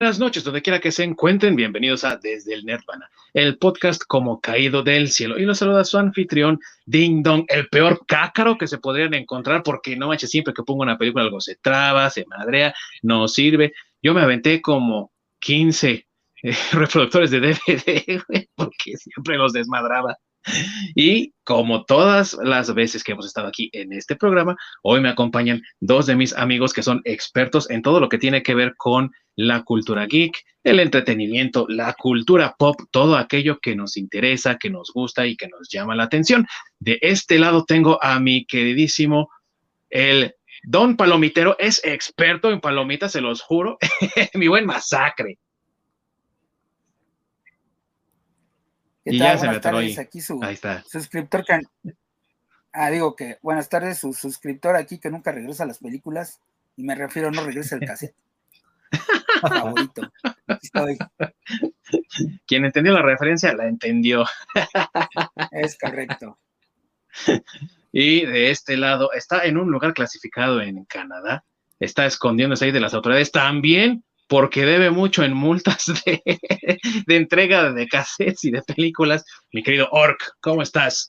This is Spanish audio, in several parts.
Buenas noches, donde quiera que se encuentren, bienvenidos a Desde el Nirvana, el podcast como caído del cielo. Y nos saluda su anfitrión, Ding Dong, el peor cácaro que se podrían encontrar, porque no manches, siempre que pongo una película algo se traba, se madrea, no sirve. Yo me aventé como 15 eh, reproductores de DVD, porque siempre los desmadraba. Y como todas las veces que hemos estado aquí en este programa, hoy me acompañan dos de mis amigos que son expertos en todo lo que tiene que ver con la cultura geek, el entretenimiento, la cultura pop, todo aquello que nos interesa, que nos gusta y que nos llama la atención. De este lado tengo a mi queridísimo, el Don Palomitero, es experto en palomitas, se los juro, mi buen masacre. Y ya se me tardes, aquí su suscriptor que, ah, digo que buenas tardes, su suscriptor aquí que nunca regresa a las películas, y me refiero no regresa el cassette. Favorito. Estoy. Quien entendió la referencia la entendió. Es correcto. Y de este lado está en un lugar clasificado en Canadá, está escondiéndose ahí de las autoridades también porque debe mucho en multas de, entrega de cassettes y de películas. Mi querido Orc, ¿cómo estás?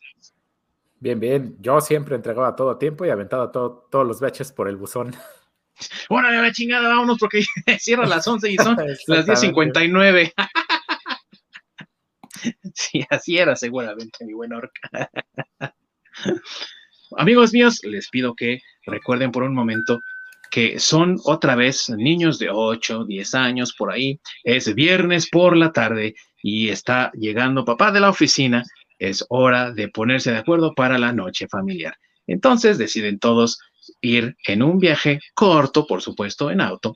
Bien, bien. Yo siempre entregaba todo a tiempo y aventaba todo, todos los baches por el buzón. Bueno, la chingada, vámonos porque cierra las 11 y son las 10.59. sí, así era seguramente, mi buen Orc. Amigos míos, les pido que recuerden por un momento que son otra vez niños de 8, 10 años por ahí. Es viernes por la tarde y está llegando papá de la oficina. Es hora de ponerse de acuerdo para la noche familiar. Entonces deciden todos ir en un viaje corto, por supuesto, en auto,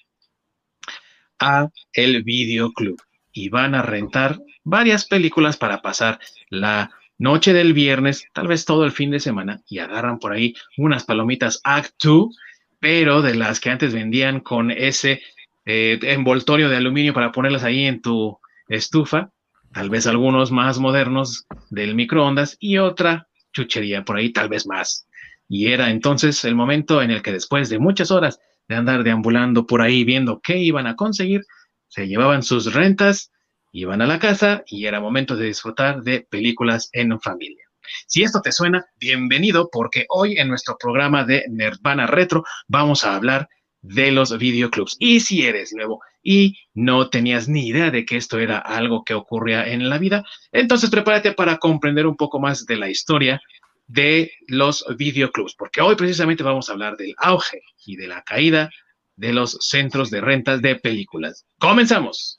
a el videoclub y van a rentar varias películas para pasar la noche del viernes, tal vez todo el fin de semana, y agarran por ahí unas palomitas Act 2 pero de las que antes vendían con ese eh, envoltorio de aluminio para ponerlas ahí en tu estufa, tal vez algunos más modernos del microondas y otra chuchería por ahí, tal vez más. Y era entonces el momento en el que después de muchas horas de andar deambulando por ahí viendo qué iban a conseguir, se llevaban sus rentas, iban a la casa y era momento de disfrutar de películas en familia. Si esto te suena, bienvenido porque hoy en nuestro programa de Nirvana Retro vamos a hablar de los videoclubs. Y si eres nuevo y no tenías ni idea de que esto era algo que ocurría en la vida, entonces prepárate para comprender un poco más de la historia de los videoclubs, porque hoy precisamente vamos a hablar del auge y de la caída de los centros de rentas de películas. Comenzamos.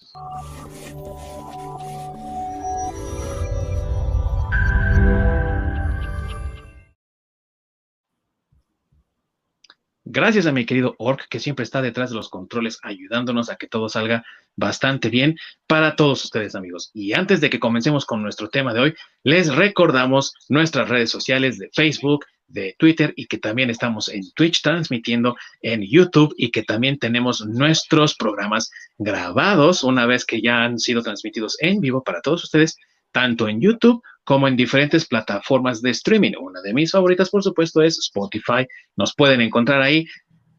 Gracias a mi querido Orc, que siempre está detrás de los controles, ayudándonos a que todo salga bastante bien para todos ustedes, amigos. Y antes de que comencemos con nuestro tema de hoy, les recordamos nuestras redes sociales de Facebook, de Twitter y que también estamos en Twitch transmitiendo en YouTube y que también tenemos nuestros programas grabados una vez que ya han sido transmitidos en vivo para todos ustedes, tanto en YouTube como en diferentes plataformas de streaming. Una de mis favoritas, por supuesto, es Spotify. Nos pueden encontrar ahí.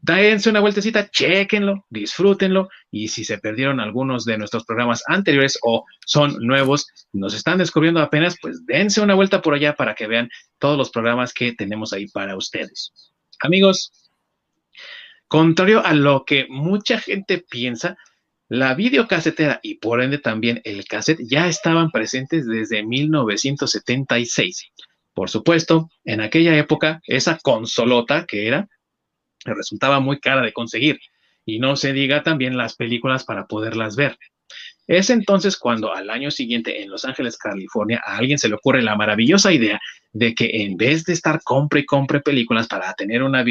Dense una vueltecita, chequenlo, disfrútenlo y si se perdieron algunos de nuestros programas anteriores o son nuevos, nos están descubriendo apenas, pues dense una vuelta por allá para que vean todos los programas que tenemos ahí para ustedes. Amigos, contrario a lo que mucha gente piensa, la videocasetera y por ende también el cassette ya estaban presentes desde 1976. Por supuesto, en aquella época, esa consolota que era, resultaba muy cara de conseguir. Y no se diga también las películas para poderlas ver. Es entonces cuando al año siguiente en Los Ángeles, California, a alguien se le ocurre la maravillosa idea de que en vez de estar compre y compre películas para tener una,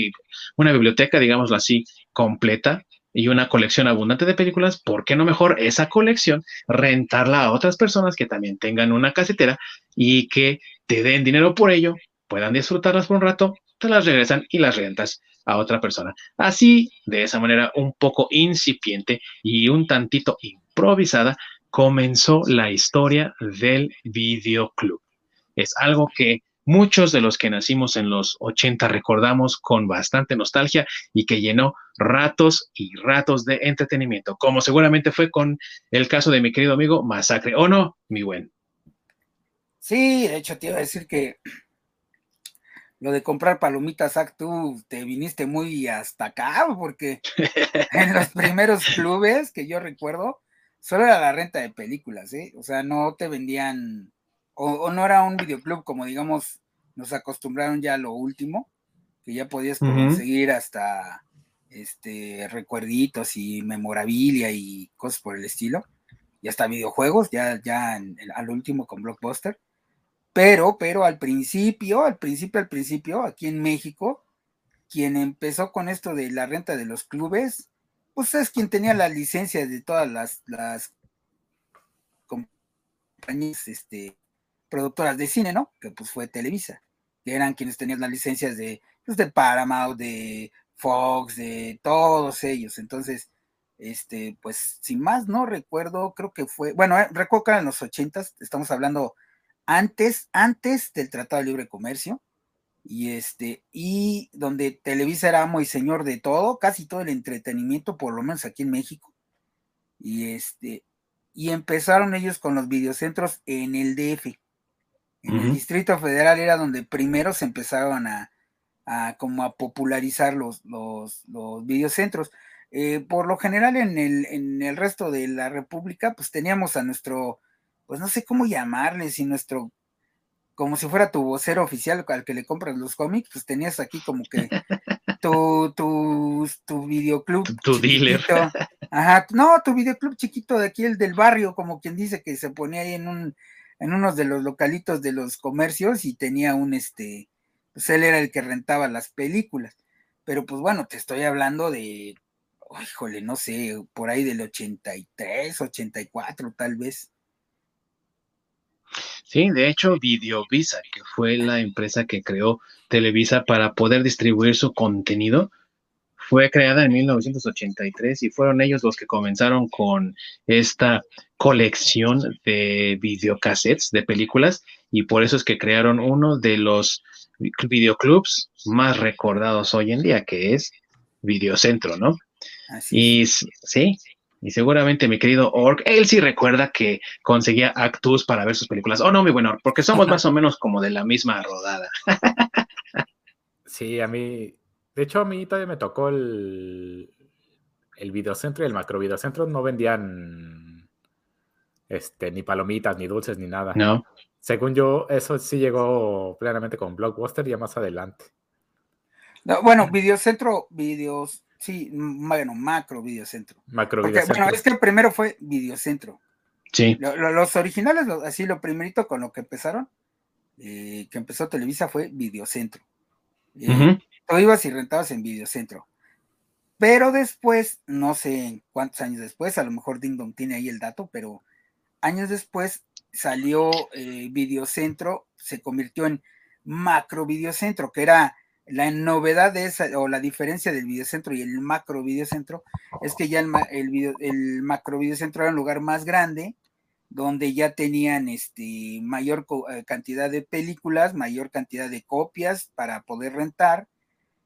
una biblioteca, digámoslo así, completa, y una colección abundante de películas, ¿por qué no mejor esa colección rentarla a otras personas que también tengan una casetera y que te den dinero por ello, puedan disfrutarlas por un rato, te las regresan y las rentas a otra persona. Así, de esa manera un poco incipiente y un tantito improvisada, comenzó la historia del videoclub. Es algo que muchos de los que nacimos en los 80 recordamos con bastante nostalgia y que llenó ratos y ratos de entretenimiento, como seguramente fue con el caso de mi querido amigo Masacre, ¿o no, mi buen? Sí, de hecho te iba a decir que lo de comprar palomitas, Zach, tú te viniste muy hasta acá, porque en los primeros clubes que yo recuerdo, solo era la renta de películas, ¿eh? O sea, no te vendían, o, no era un videoclub como digamos, nos acostumbraron ya a lo último, que ya podías conseguir hasta este recuerditos y memorabilia y cosas por el estilo, y hasta videojuegos, ya, ya al último con Blockbuster. Pero, pero al principio, al principio, al principio, aquí en México, quien empezó con esto de la renta de los clubes, pues es quien tenía la licencia de todas las, las compañías este, productoras de cine, ¿no? Que pues fue Televisa, que eran quienes tenían las licencias de, pues, de Paramount, de Fox, de todos ellos. Entonces, este, pues sin más, no recuerdo, creo que fue, bueno, eh, recuerdo que en los ochentas, estamos hablando antes, antes del Tratado de Libre Comercio, y este, y donde Televisa era amo y señor de todo, casi todo el entretenimiento, por lo menos aquí en México. Y este, y empezaron ellos con los videocentros en el DF. En el Distrito Federal era donde primero se empezaron a, como a popularizar los, los, videocentros. Eh, por lo general en el, en el resto de la República, pues teníamos a nuestro pues no sé cómo llamarle, si nuestro, como si fuera tu vocero oficial al que le compras los cómics, pues tenías aquí como que tu, tu, tu videoclub. Tu, dealer. Ajá, no, tu videoclub chiquito de aquí, el del barrio, como quien dice que se ponía ahí en un, en unos de los localitos de los comercios y tenía un este, pues él era el que rentaba las películas. Pero pues bueno, te estoy hablando de, híjole, no sé, por ahí del 83, 84 tal vez. Sí, de hecho, Videovisa, que fue la empresa que creó Televisa para poder distribuir su contenido, fue creada en 1983 y fueron ellos los que comenzaron con esta colección de videocassettes de películas y por eso es que crearon uno de los videoclubs más recordados hoy en día, que es Videocentro, ¿no? Así y sí, y seguramente mi querido Orc, él sí recuerda que conseguía Actus para ver sus películas. Oh, no, mi buen Orc, porque somos más o menos como de la misma rodada. sí, a mí, de hecho, a mí todavía me tocó el, el videocentro y el macro videocentro. No vendían este, ni palomitas, ni dulces, ni nada. No. Según yo, eso sí llegó plenamente con Blockbuster ya más adelante. No, bueno, videocentro, videos, Sí, bueno, macro videocentro. Macro videocentro. Bueno, es que el primero fue videocentro. Sí. los originales, así lo primerito con lo que empezaron, eh, que empezó Televisa fue videocentro. Eh, Tú ibas y rentabas en videocentro. Pero después, no sé cuántos años después, a lo mejor Ding Dong tiene ahí el dato, pero años después salió eh, Videocentro, se convirtió en Macro Videocentro, que era la novedad de esa, o la diferencia del videocentro y el macro videocentro, es que ya el, el, el macro videocentro era un lugar más grande, donde ya tenían este, mayor eh, cantidad de películas, mayor cantidad de copias para poder rentar,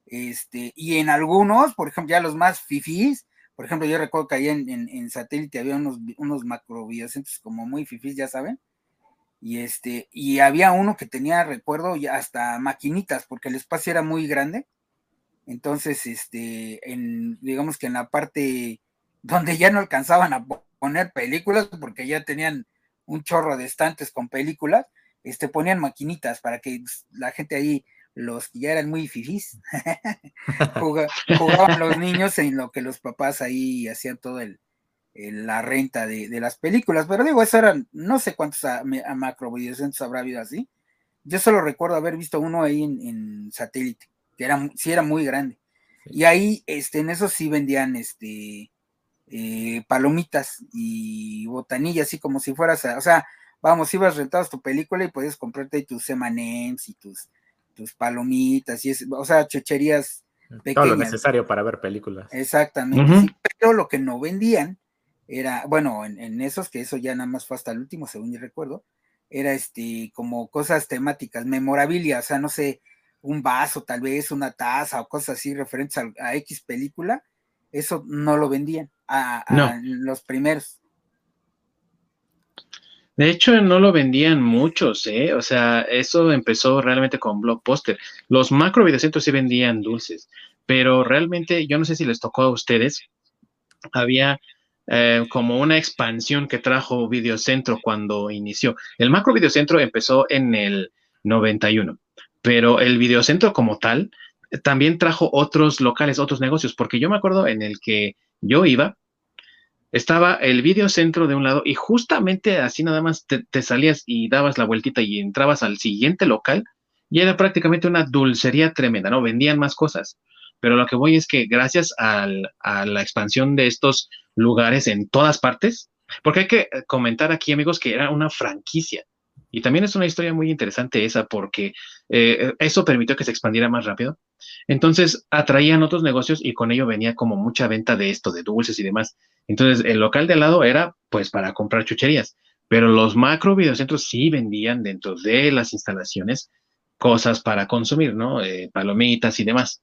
este, y en algunos, por ejemplo, ya los más fifís, por ejemplo, yo recuerdo que ahí en, en, satélite había unos, unos macro videocentros como muy fifís, ya saben, y este, y había uno que tenía, recuerdo, hasta maquinitas, porque el espacio era muy grande. Entonces, este, en, digamos que en la parte donde ya no alcanzaban a poner películas, porque ya tenían un chorro de estantes con películas, este, ponían maquinitas para que la gente ahí, los que ya eran muy fifís, jugaban los niños en lo que los papás ahí hacían todo el, la renta de, las películas, pero digo, eso eran, no sé cuántos a, macro videocentros habrá habido así. Yo solo recuerdo haber visto uno ahí en, satélite, que era, sí era muy grande. Y ahí, este, en eso sí vendían, este, eh, palomitas y botanillas, así como si fueras, o sea, vamos, ibas rentados tu película y podías comprarte tus emanems y tus, tus palomitas y o sea, checherías pequeñas. Todo lo necesario para ver películas. Exactamente, pero lo que no vendían era, bueno, en, esos, que eso ya nada más fue hasta el último, según yo recuerdo, era este, como cosas temáticas, memorabilia, o sea, no sé, un vaso, tal vez una taza o cosas así referentes a, X película, eso no lo vendían a, los primeros. De hecho, no lo vendían muchos, ¿eh? O sea, eso empezó realmente con Blockbuster. Los macro videocentros sí vendían dulces, pero realmente yo no sé si les tocó a ustedes. Había eh, como una expansión que trajo Videocentro cuando inició. El macro Videocentro empezó en el 91 pero el videocentro como tal eh, también trajo otros locales, otros negocios, porque yo me acuerdo en el que yo iba, estaba el videocentro de un lado y justamente así nada más te, salías y dabas la vueltita y entrabas al siguiente local y era prácticamente una dulcería tremenda, ¿no? Vendían más cosas. Pero lo que voy es que gracias a la expansión de estos lugares en todas partes, porque hay que comentar aquí, amigos, que era una franquicia. Y también es una historia muy interesante esa porque eh, eso permitió que se expandiera más rápido. Entonces atraían otros negocios y con ello venía como mucha venta de esto, de dulces y demás. Entonces el local de al lado era pues para comprar chucherías, pero los macro videocentros sí vendían dentro de las instalaciones cosas para consumir, ¿no? Eh, palomitas y demás.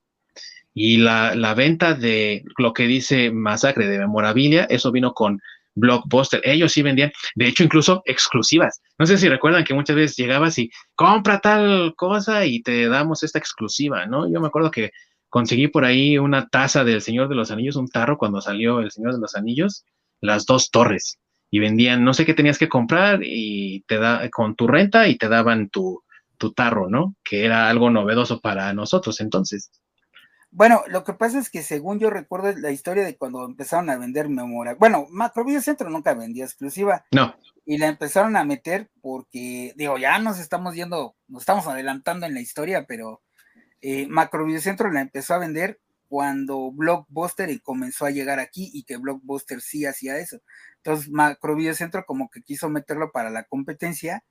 Y la, la venta de lo que dice Masacre de Memorabilia, eso vino con Blockbuster. Ellos sí vendían, de hecho, incluso exclusivas. No sé si recuerdan que muchas veces llegabas y compra tal cosa y te damos esta exclusiva, ¿no? Yo me acuerdo que conseguí por ahí una taza del Señor de los Anillos, un tarro cuando salió el Señor de los Anillos, las dos torres. Y vendían, no sé qué tenías que comprar y te da con tu renta y te daban tu, tu tarro, ¿no? Que era algo novedoso para nosotros entonces. Bueno, lo que pasa es que según yo recuerdo la historia de cuando empezaron a vender memoria. Bueno, Macrovideo Centro nunca vendía exclusiva. No. Y la empezaron a meter porque, digo, ya nos estamos yendo, nos estamos adelantando en la historia, pero eh, Macrovideo Centro la empezó a vender cuando Blockbuster comenzó a llegar aquí y que Blockbuster sí hacía eso. Entonces Macrovideo Centro como que quiso meterlo para la competencia,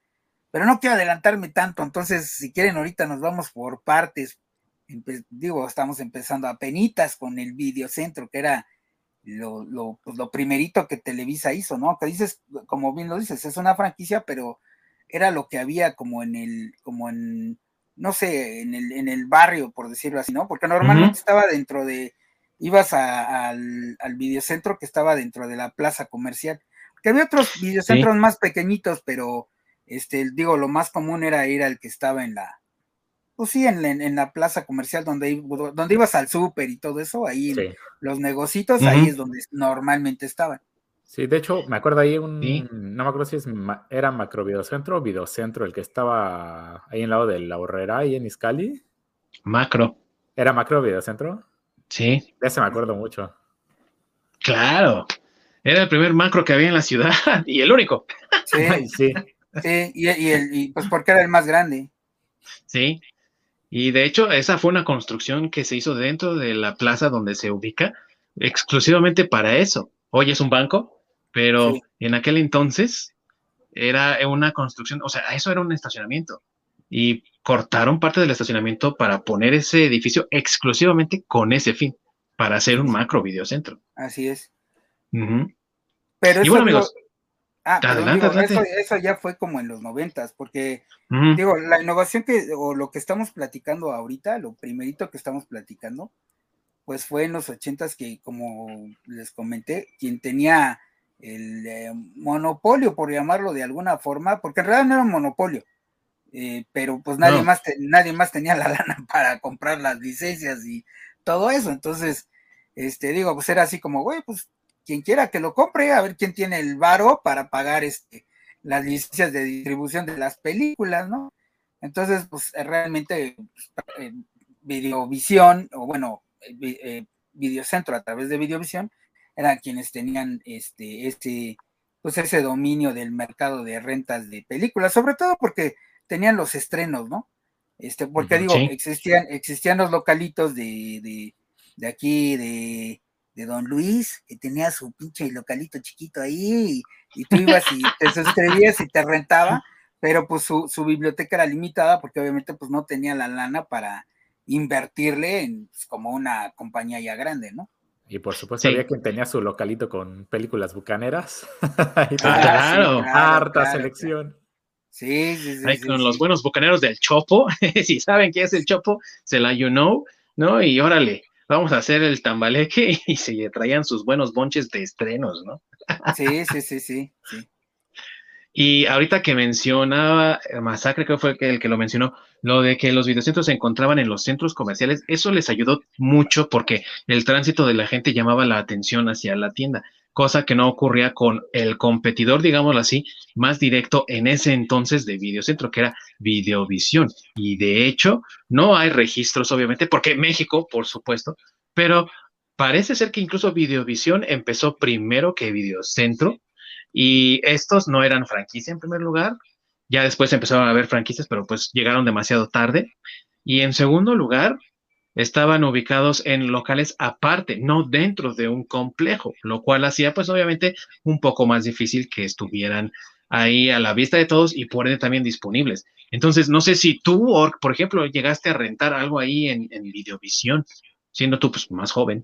pero no quiero adelantarme tanto, entonces si quieren ahorita nos vamos por partes digo, estamos empezando a penitas con el videocentro, que era lo, lo, pues lo primerito que Televisa hizo, ¿no? Que dices, como bien lo dices, es una franquicia, pero era lo que había como en el, como en, no sé, en el, en el barrio, por decirlo así, ¿no? Porque normalmente estaba dentro de, ibas al, al videocentro que estaba dentro de la plaza comercial, que había otros videocentros más pequeñitos, pero, este, digo, lo más común era ir al que estaba en la, pues sí, en, la plaza comercial donde, donde ibas al súper y todo eso, ahí los negocitos, ahí es donde normalmente estaban. Sí, de hecho, me acuerdo ahí un, no me acuerdo si es, era Macro Videocentro o Videocentro, el que estaba ahí en lado de la horrera, ahí en Iscali. Macro. ¿Era Macro Videocentro? Sí. De ese me acuerdo mucho. Claro. Era el primer macro que había en la ciudad y el único. Sí, sí. sí y, el, y pues porque era el más grande. Sí, y de hecho, esa fue una construcción que se hizo dentro de la plaza donde se ubica, exclusivamente para eso. Hoy es un banco, pero en aquel entonces era una construcción, o sea, eso era un estacionamiento. Y cortaron parte del estacionamiento para poner ese edificio exclusivamente con ese fin, para hacer un macro videocentro. Así es. Pero y bueno, amigos, Ah, Eso, ya fue como en los noventas, porque digo, la innovación que, o lo que estamos platicando ahorita, lo primerito que estamos platicando, pues fue en los ochentas que, como les comenté, quien tenía el eh, monopolio, por llamarlo de alguna forma, porque en realidad no era un monopolio, eh, pero pues nadie, más nadie más tenía la lana para comprar las licencias y todo eso, entonces, este, digo, pues era así como, güey, pues quien quiera que lo compre, a ver quién tiene el varo para pagar este, las licencias de distribución de las películas, ¿no? Entonces, pues eh, realmente pues, eh, Videovisión, o bueno, eh, Videocentro a través de Videovisión, eran quienes tenían este, este, pues ese dominio del mercado de rentas de películas, sobre todo porque tenían los estrenos, ¿no? Este, porque digo, existían, existían los localitos de, de, de aquí, de, de Don Luis, que tenía su pinche localito chiquito ahí, y, tú ibas y te suscribías y te rentaba, pero pues su, biblioteca era limitada porque obviamente pues no tenía la lana para invertirle en pues, como una compañía ya grande, ¿no? Y por supuesto había quien tenía su localito con películas bucaneras. claro, harta selección. Sí, sí, sí. Ahí con los buenos bucaneros del Chopo, si saben qué es el Chopo, se la you know, ¿no? Y órale, vamos a hacer el tambaleque y se traían sus buenos bonches de estrenos, ¿no? Sí, sí, sí, sí. sí. Y ahorita que mencionaba Masacre, creo que fue el que lo mencionó, lo de que los videocentros se encontraban en los centros comerciales, eso les ayudó mucho porque el tránsito de la gente llamaba la atención hacia la tienda, cosa que no ocurría con el competidor, digámoslo así, más directo en ese entonces de videocentro, que era Videovisión. Y de hecho, no hay registros, obviamente, porque México, por supuesto, pero parece ser que incluso Videovisión empezó primero que Videocentro y estos no eran franquicia en primer lugar, ya después empezaron a haber franquicias, pero pues llegaron demasiado tarde. Y en segundo lugar, estaban ubicados en locales aparte, no dentro de un complejo, lo cual hacía pues obviamente un poco más difícil que estuvieran ahí a la vista de todos y por ende también disponibles. Entonces, no sé si tú, por ejemplo, llegaste a rentar algo ahí en, en Videovisión, siendo tú pues, más joven.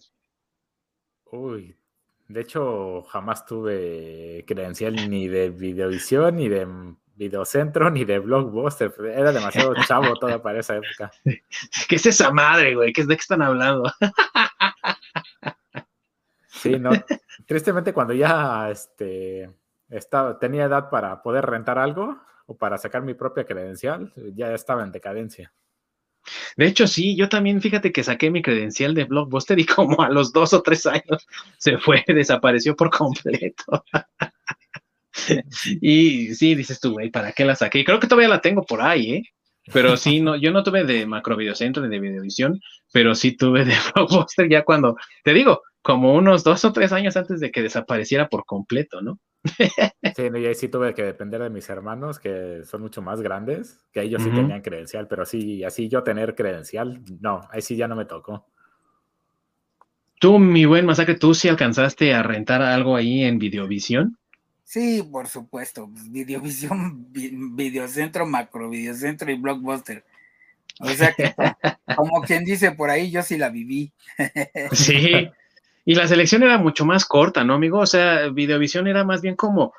Uy, de hecho, jamás tuve credencial ni de Videovisión, ni de Videocentro, ni de Blockbuster. Era demasiado chavo toda para esa época. ¿Qué es esa madre, güey? ¿De qué están hablando? Sí, no. Tristemente, cuando ya este, estaba, tenía edad para poder rentar algo o para sacar mi propia credencial, ya estaba en decadencia. De hecho, sí, yo también, fíjate que saqué mi credencial de Blockbuster y como a los dos o tres años se fue, desapareció por completo. y sí, dices tú, güey, ¿para qué la saqué? creo que todavía la tengo por ahí, ¿eh? Pero sí, no, yo no tuve de Macro Videocentro ni de Videovisión, pero sí tuve de Blockbuster ya cuando, te digo, como unos dos o tres años antes de que desapareciera por completo, ¿no? Sí, y ahí sí tuve que depender de mis hermanos, que son mucho más grandes, que ellos sí tenían credencial, pero sí, así yo tener credencial, no, ahí sí ya no me tocó. Tú, mi buen masacre, ¿tú sí alcanzaste a rentar algo ahí en Videovisión? Sí, por supuesto, pues, Videovisión, Videocentro, Macro, Videocentro y Blockbuster. O sea que, como quien dice por ahí, yo sí la viví. Sí, y la selección era mucho más corta, ¿no, amigo? O sea, Videovisión era más bien como,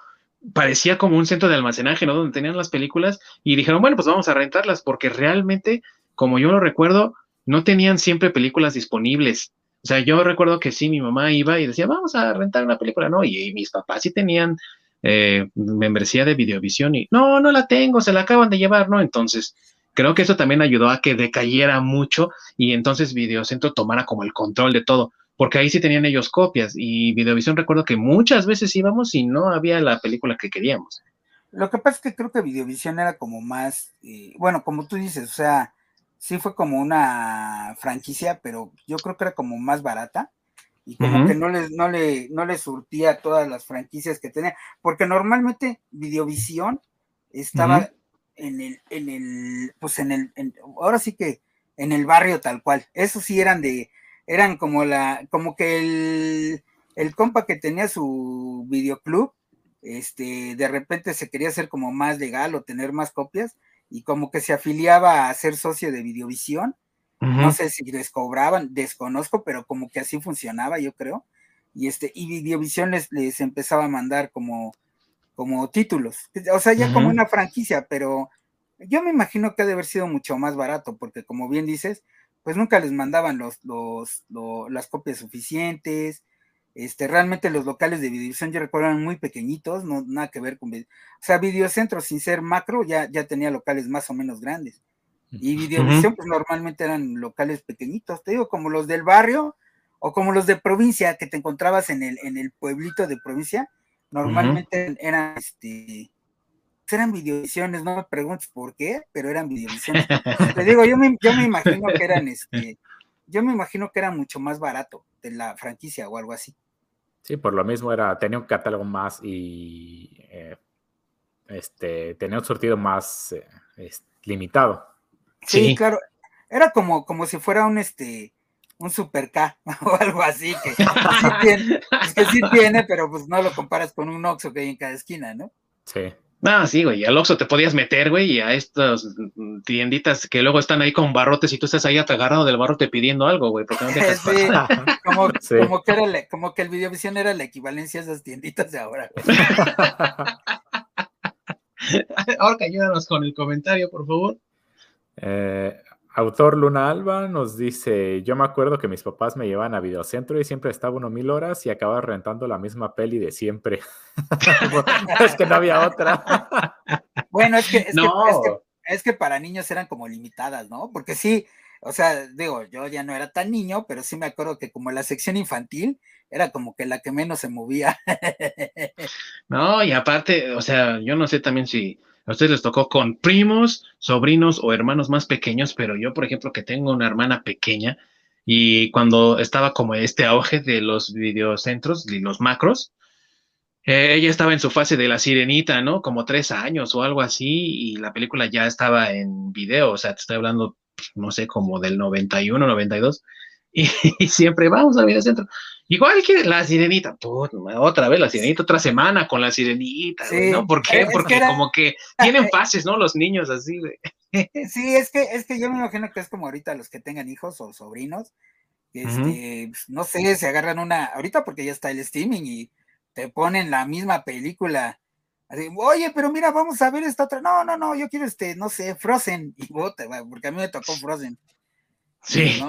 parecía como un centro de almacenaje, ¿no? Donde tenían las películas y dijeron, bueno, pues vamos a rentarlas, porque realmente, como yo lo recuerdo, no tenían siempre películas disponibles. O sea, yo recuerdo que sí, mi mamá iba y decía, vamos a rentar una película, ¿no? Y, mis papás sí tenían eh, membresía de Videovisión y, no, no la tengo, se la acaban de llevar, ¿no? Entonces, creo que eso también ayudó a que decayera mucho y entonces Videocentro tomara como el control de todo porque ahí sí tenían ellos copias y Videovisión recuerdo que muchas veces íbamos y no había la película que queríamos. Lo que pasa es que creo que Videovisión era como más, eh, bueno, como tú dices, o sea, sí fue como una franquicia, pero yo creo que era como más barata y como que no les, no le, no le surtía todas las franquicias que tenía, porque normalmente Videovisión estaba en el, en el, pues en el, ahora sí que en el barrio tal cual, esos sí eran de, eran como la, como que el, el compa que tenía su videoclub, este, de repente se quería hacer como más legal o tener más copias, y como que se afiliaba a ser socio de Videovisión. No sé si les cobraban, desconozco, pero como que así funcionaba, yo creo. Y este, y Videovisión les, les empezaba a mandar como, como títulos. O sea, ya como una franquicia, pero yo me imagino que ha de haber sido mucho más barato, porque como bien dices, pues nunca les mandaban los, los, las copias suficientes. Este, realmente los locales de Videovisión yo recuerdo eran muy pequeñitos, no nada que ver con o sea, Videocentro sin ser macro ya, ya tenía locales más o menos grandes. Y Videovisión pues normalmente eran locales pequeñitos, te digo, como los del barrio o como los de provincia que te encontrabas en el, en el pueblito de provincia, normalmente eran este eran videovisiones, no me preguntes por qué, pero eran videovisiones. Te digo, yo me, yo me imagino que eran este, yo me imagino que era mucho más barato de la franquicia o algo así. Sí, por lo mismo era, tenía un catálogo más y eh, este, tenía un sortido más eh, limitado. Sí, claro. Era como, como si fuera un este un super K o algo así que sí tiene, que sí tiene, pero pues no lo comparas con un Oxxo que hay en cada esquina, ¿no? Sí. Ah, sí, güey, al Oxxo te podías meter, güey, y a estas tienditas que luego están ahí con barrotes y tú estás ahí agarrado del barrote pidiendo algo, güey, porque no te sí, como, como, que era como que el Videovisión era la equivalencia a esas tienditas de ahora, güey. Ahora ayúdanos con el comentario, por favor. Eh, autor Luna Alba nos dice: Yo me acuerdo que mis papás me llevaban a videocentro y siempre estaba uno mil horas y acababa rentando la misma peli de siempre. es que no había otra. bueno, es que, es que para niños eran como limitadas, ¿no? Porque sí, o sea, digo, yo ya no era tan niño, pero sí me acuerdo que como la sección infantil era como que la que menos se movía. no, y aparte, o sea, yo no sé también si a ustedes les tocó con primos, sobrinos o hermanos más pequeños, pero yo, por ejemplo, que tengo una hermana pequeña y cuando estaba como este auge de los videocentros y los macros, eh, ella estaba en su fase de la sirenita, ¿no? Como tres años o algo así, y la película ya estaba en video, o sea, te estoy hablando no sé, como del 91, 92, y, y siempre vamos al videocentro. Igual que la sirenita, otra vez la sirenita, otra semana con la sirenita, ¿no? ¿Por qué? Porque como que tienen fases, ¿no? Los niños así, Sí, es que, es que yo me imagino que es como ahorita los que tengan hijos o sobrinos, este, pues, no sé, se agarran una, ahorita porque ya está el streaming y te ponen la misma película oye, pero mira, vamos a ver esta otra. No, no, no, yo quiero este, no sé, Frozen. Y bote, porque a mí me tocó Frozen. Sí.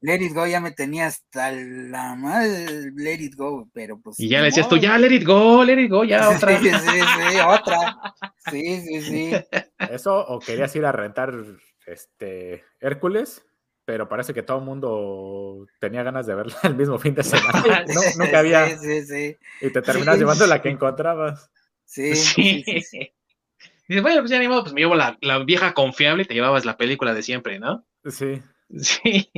let it go ya me tenía hasta la madre, let it go, pero pues. Y ya le decías tú, ya, let it go, let it go, ya otra. Sí, sí, sí, otra. Sí, sí, sí. Eso, o querías ir a rentar este Hércules, pero parece que todo el mundo tenía ganas de verla el mismo fin de semana. ¿no? Nunca había. Sí, sí, sí. Y te terminas llevando la que encontrabas. Sí. sí. Y bueno, pues ya ni modo, pues me llevo la, vieja confiable y te llevabas la película de siempre, ¿no? Sí. Sí,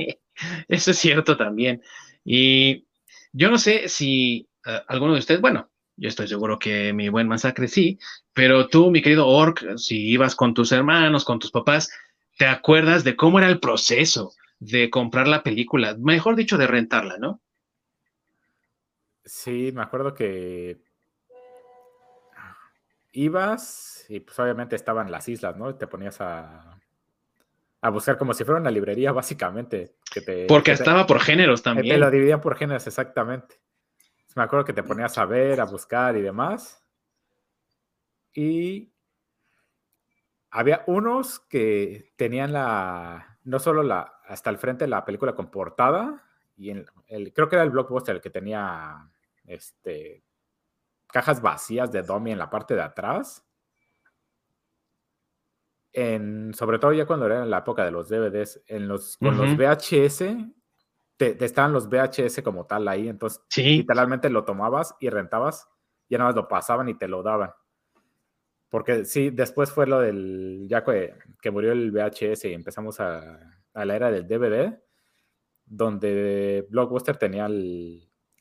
eso es cierto también. Y yo no sé si eh, alguno de ustedes, bueno, yo estoy seguro que mi buen masacre sí, pero tú, mi querido Orc, si ibas con tus hermanos, con tus papás, ¿te acuerdas de cómo era el proceso de comprar la película? Mejor dicho, de rentarla, ¿no? Sí, me acuerdo que ibas y pues obviamente estaban las islas, ¿no? Te ponías a, a buscar como si fuera una librería, básicamente. Que te, Porque estaba por géneros también. Te lo dividían por géneros, exactamente. Me acuerdo que te ponías a ver, a buscar y demás. Y había unos que tenían la, no solo la, hasta el frente la película con portada, y el, creo que era el blockbuster el que tenía este, cajas vacías de Domi en la parte de atrás. En, sobre todo ya cuando era en la época de los DVDs, en los, con los VHS, te, estaban los VHS como tal ahí, entonces literalmente lo tomabas y rentabas, ya nada más lo pasaban y te lo daban. Porque sí, después fue lo del, ya que, murió el VHS y empezamos a, la era del DVD, donde Blockbuster tenía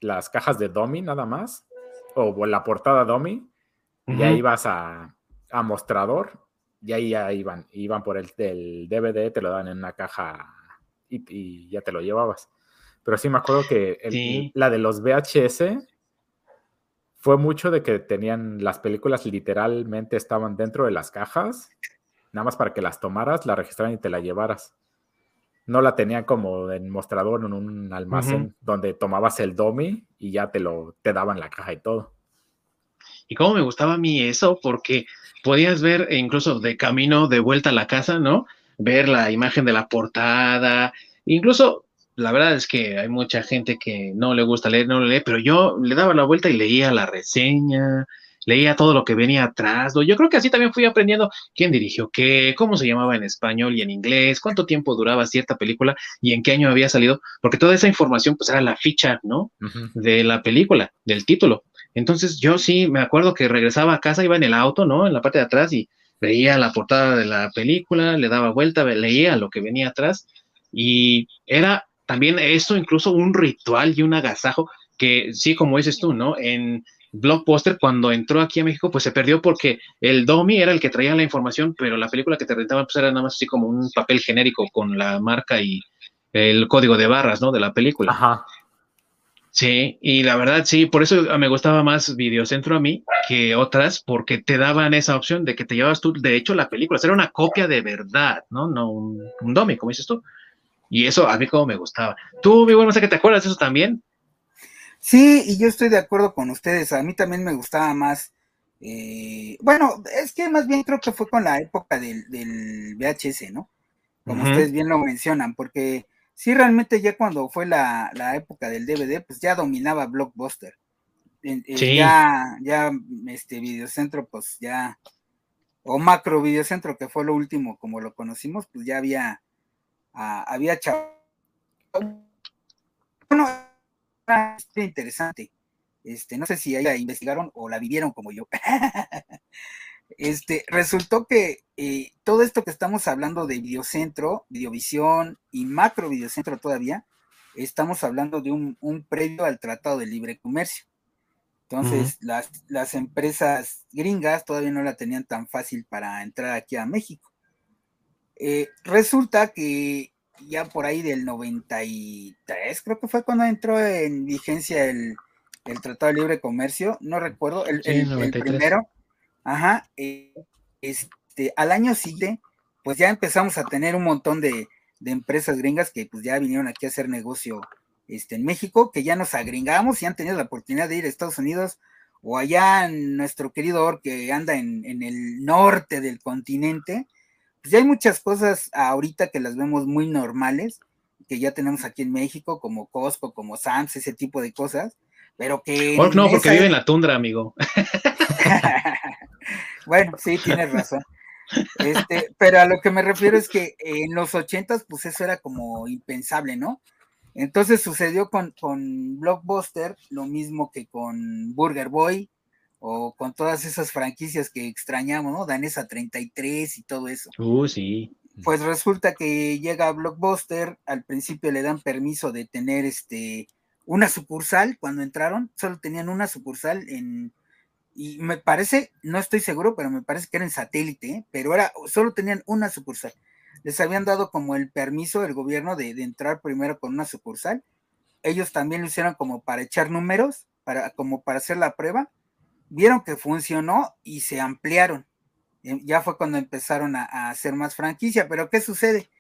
las cajas de Domi nada más, o la portada Domi, y ahí ibas a, mostrador, y ahí ya iban, iban por el, DVD, te lo daban en una caja y, ya te lo llevabas. Pero sí me acuerdo que la de los VHS fue mucho de que tenían las películas literalmente estaban dentro de las cajas, nada más para que las tomaras, la registraran y te la llevaras. No la tenían como en mostrador en un almacén donde tomabas el domi y ya te lo te daban la caja y todo. Y cómo me gustaba a mí eso, porque podías ver incluso de camino de vuelta a la casa, ¿no? Ver la imagen de la portada, incluso la verdad es que hay mucha gente que no le gusta leer, no lee, pero yo le daba la vuelta y leía la reseña, leía todo lo que venía atrás. Yo creo que así también fui aprendiendo quién dirigió qué, cómo se llamaba en español y en inglés, cuánto tiempo duraba cierta película y en qué año había salido, porque toda esa información pues era la ficha, ¿no? De la película, del título. Entonces yo sí me acuerdo que regresaba a casa, iba en el auto, ¿no? En la parte de atrás y veía la portada de la película, le daba vuelta, leía lo que venía atrás y era también esto incluso un ritual y un agasajo que sí, como dices tú, ¿no? En Blockbuster, cuando entró aquí a México, pues se perdió porque el Domi era el que traía la información, pero la película que te rentaban pues era nada más así como un papel genérico con la marca y el código de barras, ¿no? De la película. Ajá. Sí, y la verdad sí, por eso me gustaba más Videocentro a mí que otras, porque te daban esa opción de que te llevabas tú, de hecho, la película, era una copia de verdad, ¿no? No un, un Domi, como dices tú. Y eso a mí como me gustaba. Tú, mi buen, no sé que te acuerdas de eso también. Sí, y yo estoy de acuerdo con ustedes. A mí también me gustaba más Eh, bueno, es que más bien creo que fue con la época del, VHS, ¿no? Como ustedes bien lo mencionan, porque sí, realmente ya cuando fue la, época del DVD, pues ya dominaba Blockbuster. Ya, ya, este Videocentro, pues ya, o Macro Videocentro, que fue lo último, como lo conocimos, pues ya había, ah, había Bueno, interesante. Este, no sé si la investigaron o la vivieron como yo. este, resultó que eh, todo esto que estamos hablando de Videocentro, Videovisión y Macro Videocentro todavía, estamos hablando de un, previo al Tratado de Libre Comercio. Entonces, las, empresas gringas todavía no la tenían tan fácil para entrar aquí a México. Eh, resulta que ya por ahí del 93, creo que fue cuando entró en vigencia el, el Tratado de Libre Comercio, no recuerdo, el, primero, ajá, eh, este, al año siguiente, pues ya empezamos a tener un montón de, empresas gringas que pues ya vinieron aquí a hacer negocio este, en México, que ya nos agringamos y han tenido la oportunidad de ir a Estados Unidos o allá en nuestro querido Or que anda en, en, el norte del continente, pues ya hay muchas cosas ahorita que las vemos muy normales, que ya tenemos aquí en México, como Costco, como Sam's, ese tipo de cosas, pero que... no, porque vive en la tundra, amigo. bueno, sí, tienes razón. Este, pero a lo que me refiero es que en los ochentas, pues eso era como impensable, ¿no? Entonces sucedió con, con Blockbuster lo mismo que con Burger Boy o con todas esas franquicias que extrañamos, ¿no? Danesa 33 y todo eso. Uh, sí. Pues resulta que llega Blockbuster, al principio le dan permiso de tener este una sucursal cuando entraron, solo tenían una sucursal en, y me parece, no estoy seguro, pero me parece que era satélite, ¿eh? pero era, solo tenían una sucursal. Les habían dado como el permiso del gobierno de, entrar primero con una sucursal. Ellos también lo hicieron como para echar números, para, como para hacer la prueba. Vieron que funcionó y se ampliaron. Eh, ya fue cuando empezaron a, a hacer más franquicia, pero ¿qué sucede?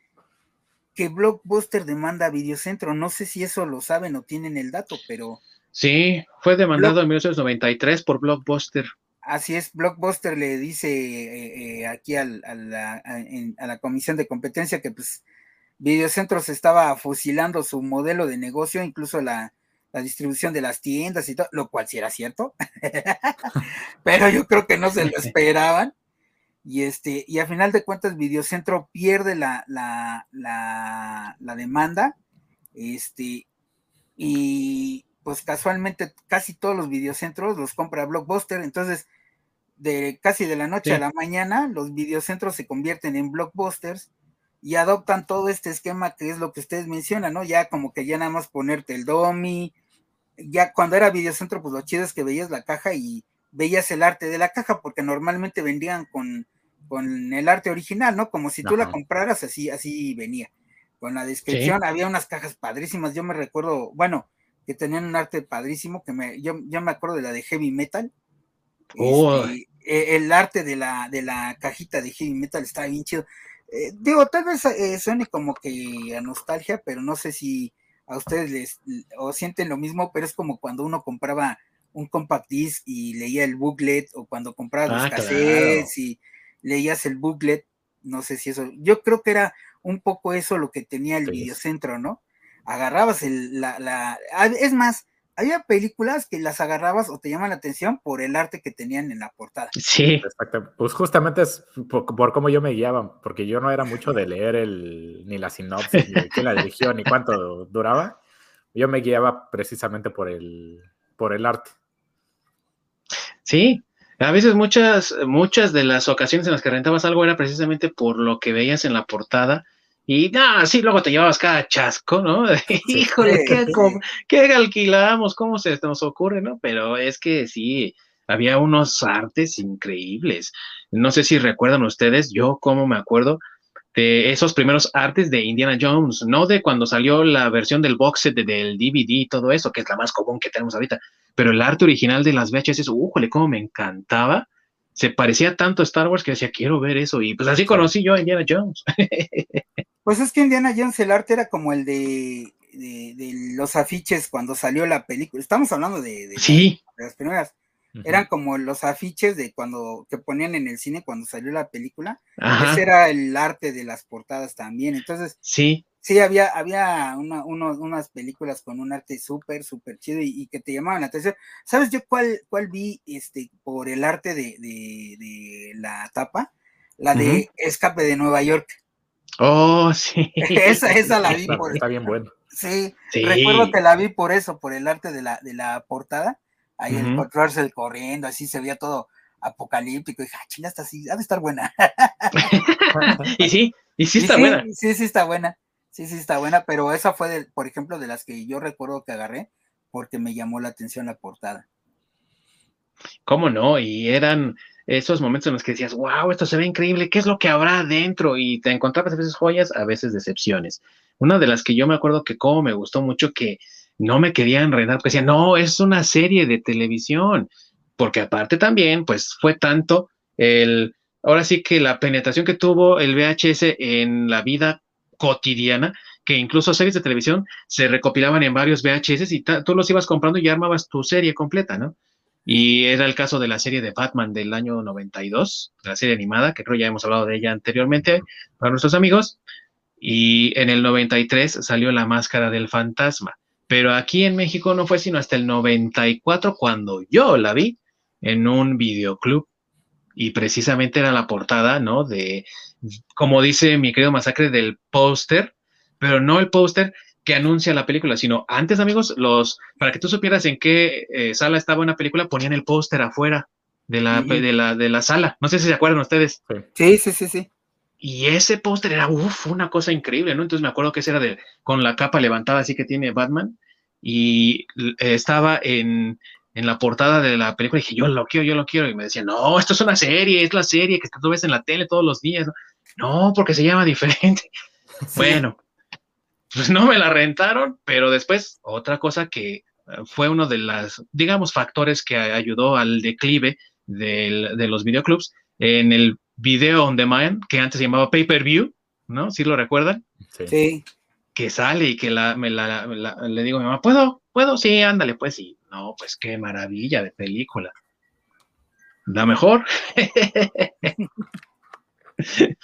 que Blockbuster demanda a Videocentro. No sé si eso lo saben o tienen el dato, pero. Sí, fue demandado en 1993 por Blockbuster. Así es, Blockbuster le dice eh, eh, aquí a, la, Comisión de Competencia que pues Videocentro se estaba fusilando su modelo de negocio, incluso la, la distribución de las tiendas y todo, lo cual sí era cierto, pero yo creo que no se lo esperaban. Y este, y a final de cuentas, Videocentro pierde la, la, la, demanda. Este, y pues casualmente casi todos los videocentros los compra Blockbuster. Entonces, de casi de la noche a la mañana, los videocentros se convierten en blockbusters y adoptan todo este esquema que es lo que ustedes mencionan, ¿no? Ya como que ya nada más ponerte el domi, ya cuando era videocentro, pues lo chido es que veías la caja y veías el arte de la caja, porque normalmente vendían con con el arte original, ¿no? Como si tú la compraras, así, así venía. Con la descripción, había unas cajas padrísimas. Yo me recuerdo, bueno, que tenían un arte padrísimo, que me, yo, me acuerdo de la de Heavy Metal. Oh. Este, el arte de la, de la cajita de Heavy Metal estaba bien chido. Eh, digo, tal vez eh, suene como que a nostalgia, pero no sé si a ustedes les o sienten lo mismo, pero es como cuando uno compraba un compact disc y leía el booklet, o cuando compraba los ah, cassettes y leías el booklet, no sé si eso, yo creo que era un poco eso lo que tenía el videocentro, ¿no? Agarrabas el, la, la, es más, había películas que las agarrabas o te llaman la atención por el arte que tenían en la portada. Sí. Exacto. Pues justamente es por, cómo yo me guiaba, porque yo no era mucho de leer el, ni la sinopsis, ni quién la dirigió, ni cuánto duraba. Yo me guiaba precisamente por el, por el arte. Sí, a veces muchas, muchas de las ocasiones en las que rentabas algo era precisamente por lo que veías en la portada. Y nada, sí, luego te llevabas cada chasco, ¿no? Híjole, ¿qué, ¿qué, alquilamos? ¿Cómo se nos ocurre, no? Pero es que sí, había unos artes increíbles. No sé si recuerdan ustedes, yo como me acuerdo de esos primeros artes de Indiana Jones, no de cuando salió la versión del box set del DVD y todo eso, que es la más común que tenemos ahorita, pero el arte original de las VHS, ¡újole, cómo me encantaba! Se parecía tanto a Star Wars que decía, quiero ver eso. Y pues así conocí yo a Indiana Jones. pues es que Indiana Jones, el arte era como el de, los afiches cuando salió la película. Estamos hablando de, sí. las primeras. eran como los afiches de cuando que ponían en el cine cuando salió la película. Ese era el arte de las portadas también. Entonces, sí. Sí, había, había unas películas con un arte súper, súper chido y, que te llamaban la atención. ¿Sabes yo cuál, cuál vi este, por el arte de, la tapa? La de Escape de Nueva York. Oh, sí. esa, esa la vi por Está bien bueno. Sí, recuerdo que la vi por eso, por el arte de la, de la portada. Ahí encontrarse el corriendo, así se veía todo apocalíptico. Y dije, ah, está así, ha de estar buena. y sí, y sí está buena. Sí, sí está buena. Sí, sí está buena, pero esa fue, de, por ejemplo, de las que yo recuerdo que agarré porque me llamó la atención la portada. ¿Cómo no? Y eran esos momentos en los que decías, wow, esto se ve increíble, ¿qué es lo que habrá adentro? Y te encontrabas a veces joyas, a veces decepciones. Una de las que yo me acuerdo que como me gustó mucho que no me querían enredar, porque decían, no, es una serie de televisión, porque aparte también, pues fue tanto el, ahora sí que la penetración que tuvo el VHS en la vida cotidiana, que incluso series de televisión se recopilaban en varios VHS y tú los ibas comprando y armabas tu serie completa, ¿no? Y era el caso de la serie de Batman del año 92, la serie animada, que creo ya hemos hablado de ella anteriormente para nuestros amigos. Y en el 93 salió La Máscara del Fantasma. Pero aquí en México no fue sino hasta el 94 cuando yo la vi en un videoclub. Y precisamente era la portada, ¿no? De como dice mi querido Masacre, del póster, pero no el póster que anuncia la película, sino antes, amigos, los, para que tú supieras en qué eh, sala estaba una película, ponían el póster afuera de la, de, la, de la sala. No sé si se acuerdan ustedes. Sí, sí, sí, sí. Y ese póster era, uff, una cosa increíble, ¿no? Entonces me acuerdo que ese era de, con la capa levantada así que tiene Batman, y eh, estaba en, en la portada de la película dije, yo lo quiero, yo lo quiero. Y me decían, no, esto es una serie, es la serie que tú ves en la tele todos los días. No, porque se llama diferente. Bueno, pues no me la rentaron, pero después otra cosa que eh, fue uno de las, digamos, factores que ayudó al declive de los videoclubs en el video on demand, que antes se llamaba pay-per-view, ¿no? ¿Sí lo recuerdan? Sí. Que sale y que la, me la, le digo a mi mamá, ¿puedo? ¿Puedo? Sí, ándale, pues sí. No, pues qué maravilla de película. La mejor.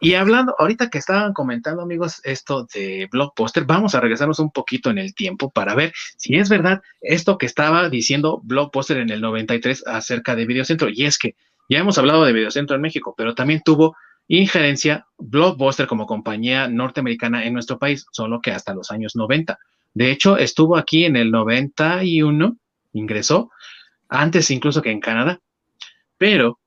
y hablando, ahorita que estaban comentando, amigos, esto de Blockbuster, vamos a regresarnos un poquito en el tiempo para ver si es verdad esto que estaba diciendo Blockbuster en el 93 acerca de Videocentro. Y es que ya hemos hablado de Videocentro en México, pero también tuvo injerencia Blockbuster como compañía norteamericana en nuestro país, solo que hasta los años 90. De hecho, estuvo aquí en el 91, ingresó, antes incluso que en Canadá. Pero,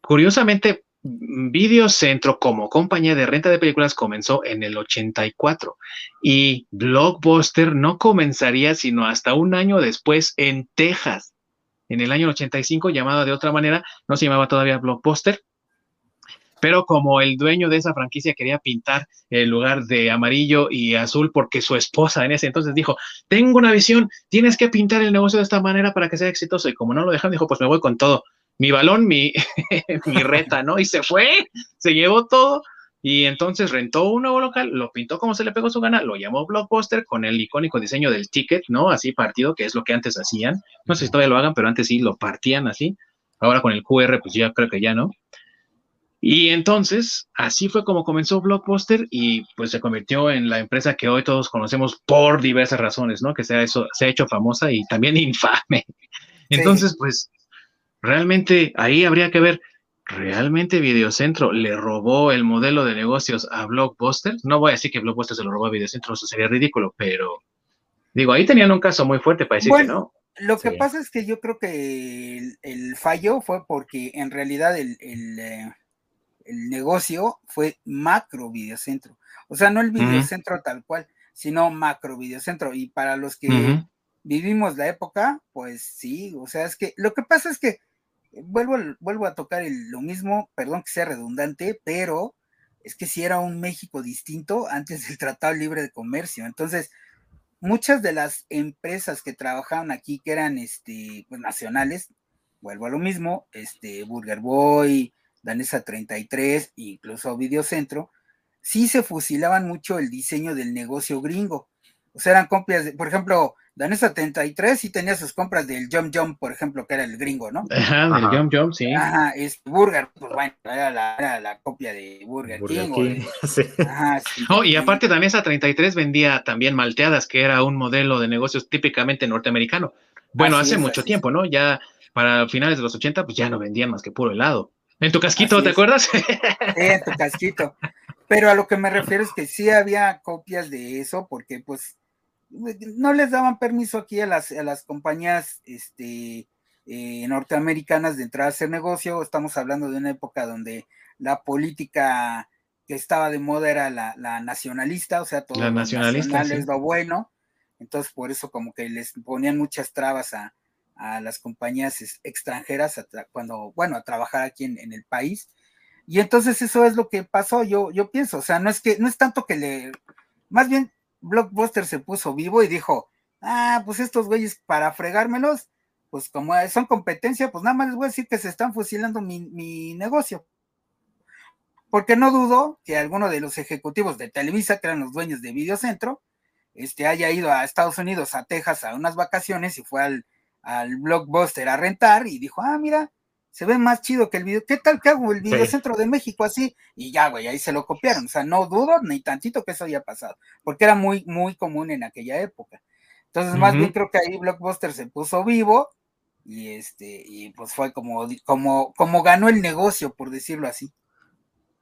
curiosamente, Videocentro como compañía de renta de películas comenzó en el 84 y Blockbuster no comenzaría sino hasta un año después en Texas. En el año 85, llamada de otra manera, no se llamaba todavía Blockbuster, pero como el dueño de esa franquicia quería pintar el lugar de amarillo y azul porque su esposa en ese entonces dijo, tengo una visión, tienes que pintar el negocio de esta manera para que sea exitoso. Y como no lo dejaron, dijo, pues me voy con todo, mi balón, mi, mi reta, ¿no? Y se fue, se llevó todo. Y entonces rentó un nuevo local, lo pintó como se le pegó su gana, lo llamó Blockbuster con el icónico diseño del ticket, ¿no? Así partido, que es lo que antes hacían. No sé si todavía lo hagan, pero antes sí lo partían así. Ahora con el QR, pues ya creo que ya no. Y entonces, así fue como comenzó Blockbuster y pues se convirtió en la empresa que hoy todos conocemos por diversas razones, ¿no? Que se ha, eso, se ha hecho famosa y también infame. Entonces, pues, realmente ahí habría que ver, ¿realmente Videocentro le robó el modelo de negocios a Blockbuster? No voy a decir que Blockbuster se lo robó a Videocentro, eso sería ridículo, pero digo, ahí tenían un caso muy fuerte para decir que no. Lo que pasa es que yo creo que el, fallo fue porque en realidad el, eh, el negocio fue macro videocentro. O sea, no el videocentro tal cual, sino macro videocentro. Y para los que vivimos la época, pues sí, o sea, es que lo que pasa es que vuelvo, vuelvo a tocar lo mismo, perdón que sea redundante, pero es que si era un México distinto antes del Tratado Libre de Comercio. Entonces, muchas de las empresas que trabajaban aquí, que eran este, pues, nacionales, vuelvo a lo mismo, este, Burger Boy, Danesa 33, incluso Videocentro, sí se fusilaban mucho el diseño del negocio gringo. O sea, eran copias, de, por ejemplo, Danesa 33 y tenía sus compras del Jump Jump, por ejemplo, que era el gringo, ¿no? Ajá, del Jump Jump, sí. Ajá, es Burger, pues bueno, era la, copia de Burger, King. sí. Ajá, sí. Oh, y aparte Danesa 33 vendía también malteadas, que era un modelo de negocios típicamente norteamericano. Bueno, hace mucho tiempo, ¿no? Ya para finales de los 80, pues ya no vendían más que puro helado. En tu casquito, ¿te acuerdas? Sí, en tu casquito. Pero a lo que me refiero es que sí había copias de eso, porque pues no les daban permiso aquí a las, a las compañías este, eh, norteamericanas de entrar a hacer negocio. Estamos hablando de una época donde la política que estaba de moda era la, nacionalista, o sea, todo la nacionalista, es lo bueno. Entonces, por eso como que les ponían muchas trabas a, las compañías extranjeras cuando, bueno, a trabajar aquí en, el país. Y entonces eso es lo que pasó, yo, yo pienso, o sea, no es que, no es tanto que le, más bien Blockbuster se puso vivo y dijo, ah, pues estos güeyes para fregármelos, pues como son competencia, pues nada más les voy a decir que se están fusilando mi, negocio. Porque no dudo que alguno de los ejecutivos de Televisa, que eran los dueños de Videocentro, este, haya ido a Estados Unidos, a Texas, a unas vacaciones y fue al, al Blockbuster a rentar y dijo, ah, mira, se ve más chido que el video. ¿Qué tal que hago el video centro de México así? Y ya, güey, ahí se lo copiaron. O sea, no dudo ni tantito que eso haya pasado, porque era muy, muy común en aquella época. Entonces, más bien creo que ahí Blockbuster se puso vivo y este, y pues fue como, como, como ganó el negocio, por decirlo así.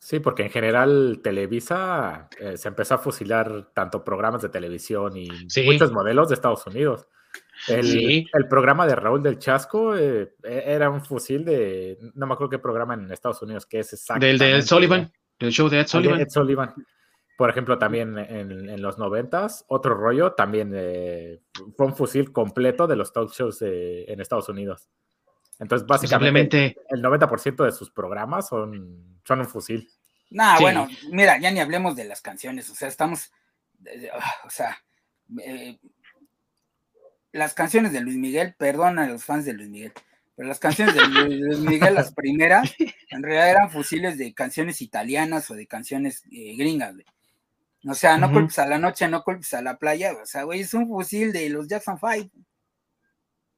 Sí, porque en general Televisa eh, se empezó a fusilar tanto programas de televisión y muchos modelos de Estados Unidos. El, el, programa de Raúl del Chasco eh, e, era un fusil de, no me acuerdo qué programa en Estados Unidos, que es exacto. Del de Ed Sullivan, del show de Ed Sullivan. Ed Sullivan. Por ejemplo, también en, los noventas, otro rollo, también eh, fue un fusil completo de los talk shows en Estados Unidos. Entonces, básicamente, el 90% de sus programas son, son un fusil. Nah, bueno, mira, ya ni hablemos de las canciones, o sea, estamos, o sea, eh, las canciones de Luis Miguel, perdona a los fans de Luis Miguel, pero las canciones de Luis Miguel, las primeras, en realidad eran fusiles de canciones italianas o de canciones eh, gringas, O sea, no culpes a la noche, no culpes a la playa, o sea, güey, es un fusil de los Jackson Five.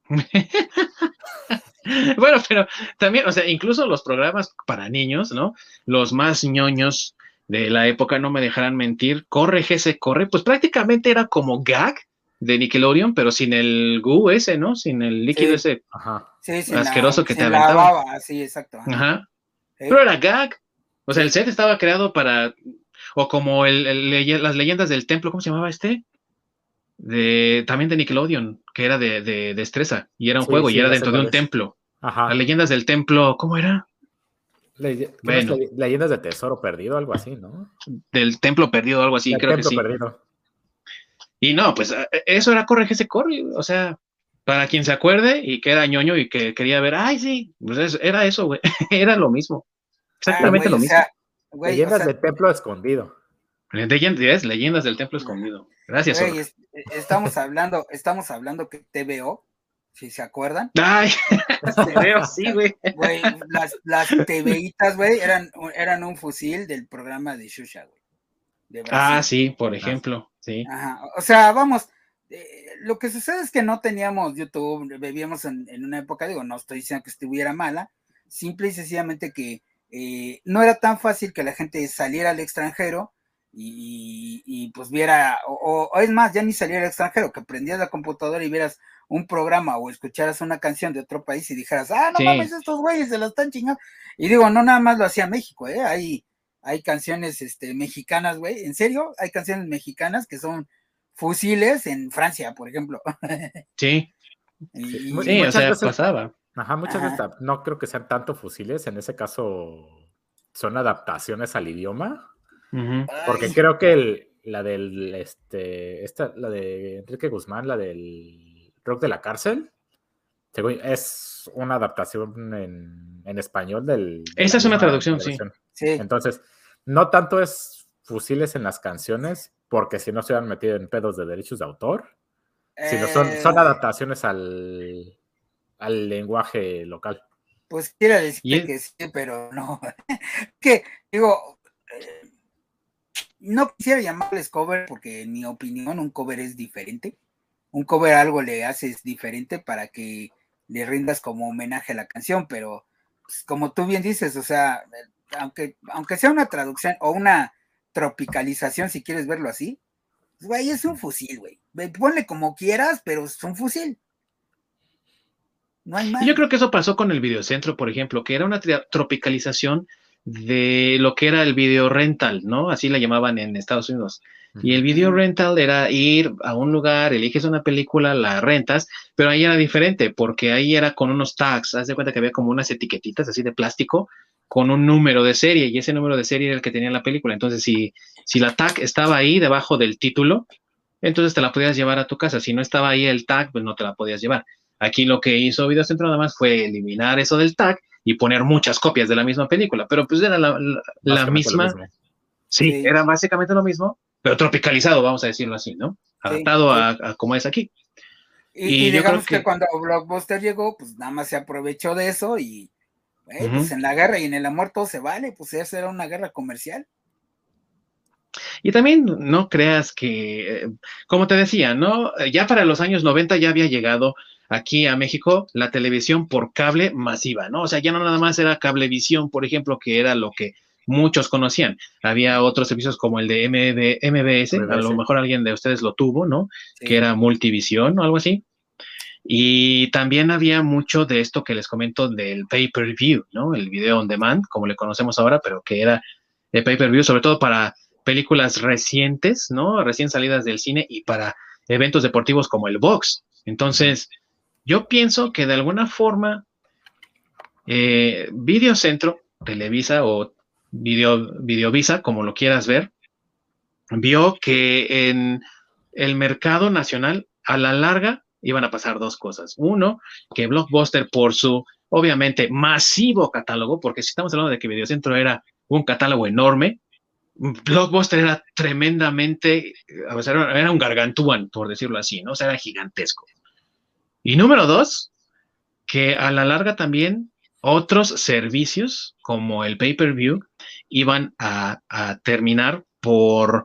bueno, pero también, o sea, incluso los programas para niños, ¿no? Los más ñoños de la época, no me dejarán mentir, corre, se corre, pues prácticamente era como gag de Nickelodeon, pero sin el goo ese, ¿no? Sin el líquido ese asqueroso que te aventaba. sí, exacto. Ajá. Pero era gag. O sea, el set estaba creado para. O como el, las leyendas del templo, ¿cómo se llamaba este? De, también de Nickelodeon, que era de, de destreza, y era un juego, y era dentro de un templo. Ajá. Las leyendas del templo, ¿cómo era? leyendas de tesoro perdido, algo así, ¿no? Del templo perdido, algo así, creo que sí. Perdido. Y no, pues eh, eso era corre ese corre, o sea, para quien se acuerde y que era ñoño y que quería ver, ay, sí, pues era eso, güey, era lo mismo, exactamente lo mismo. leyendas del templo escondido. Leyendas, leyendas del templo escondido. Gracias. Güey, estamos hablando, estamos hablando que TVO, si se acuerdan. Ay, TVO, sí, güey. las, las TVitas, güey, eran, eran un fusil del programa de Shusha, güey. Ah, sí, por ejemplo, sí. O sea, vamos, eh, lo que sucede es que no teníamos YouTube, vivíamos en, una época, digo, no estoy diciendo que estuviera mala, simple y sencillamente que eh, no era tan fácil que la gente saliera al extranjero y, pues viera, o, es más, ya ni saliera al extranjero, que prendías la computadora y vieras un programa o escucharas una canción de otro país y dijeras, ah, no mames, estos güeyes se la están chingando. Y digo, no nada más lo hacía México, ¿eh? Hay hay canciones este, mexicanas, güey, ¿en serio? Hay canciones mexicanas que son fusiles en Francia, por ejemplo. Sí. sí, o sea, pasaba. Ajá, muchas veces no creo que sean tanto fusiles, en ese caso son adaptaciones al idioma. Porque creo que la del, este, esta, la de Enrique Guzmán, la del rock de la cárcel, es una adaptación en, en español del... Esa es una traducción, sí. sí. Entonces, no tanto es fusiles en las canciones, porque si no se han metido en pedos de derechos de autor, sino son, son eh. adaptaciones al, al lenguaje local. Pues quiero decir que sí, pero no. que, digo, eh, no quisiera llamarles cover porque en mi opinión un cover es diferente. un cover algo le haces diferente para que le rindas como homenaje a la canción, pero pues, como tú bien dices, o sea, aunque, aunque sea una traducción o una tropicalización, si quieres verlo así, güey, es un fusil, güey. Ponle como quieras, pero es un fusil. No hay más. Yo creo que eso pasó con el videocentro, por ejemplo, que era una tropicalización de lo que era el video rental, ¿no? Así la llamaban en Estados Unidos. Y el video rental era ir a un lugar, eliges una película, la rentas, pero ahí era diferente, porque ahí era con unos tags, haz de cuenta que había como unas etiquetitas así de plástico con un número de serie, y ese número de serie era el que tenía la película. Entonces, si, si la tag estaba ahí debajo del título, entonces te la podías llevar a tu casa. Si no estaba ahí el tag, pues no te la podías llevar. Aquí lo que hizo Video Centro nada más fue eliminar eso del tag y poner muchas copias de la misma película, pero pues era la, misma. Sí, era básicamente lo mismo, pero tropicalizado, vamos a decirlo así, ¿no? Adaptado A, como es aquí. Y, digamos que... cuando Blockbuster llegó, pues nada más se aprovechó de eso y pues en la guerra y en el amor todo se vale, pues esa era una guerra comercial. Y también no creas que, como te decía, ¿no? Ya para los años 90 ya había llegado aquí a México la televisión por cable masiva, ¿no? O sea, ya no nada más era cablevisión, por ejemplo, que era lo que muchos conocían. Había otros servicios como el de MBS, a lo mejor alguien de ustedes lo tuvo, ¿no? Que era multivisión o algo así. Y también había mucho de esto que les comento del pay-per-view, ¿no? El video on demand, como le conocemos ahora, pero que era de pay-per-view, sobre todo para películas recientes, ¿no? Recién salidas del cine y para eventos deportivos como el box. Entonces, yo pienso que de alguna forma, eh, Videocentro, Televisa o Video, Videovisa, como lo quieras ver, vio que en el mercado nacional, a la larga, iban a pasar dos cosas. Uno, que Blockbuster, por su, obviamente, masivo catálogo, porque si estamos hablando de que Videocentro era un catálogo enorme, Blockbuster era tremendamente, era un gargantúan, por decirlo así, ¿no? O sea, era gigantesco. Y número dos, que a la larga también otros servicios como el pay-per-view iban a, terminar por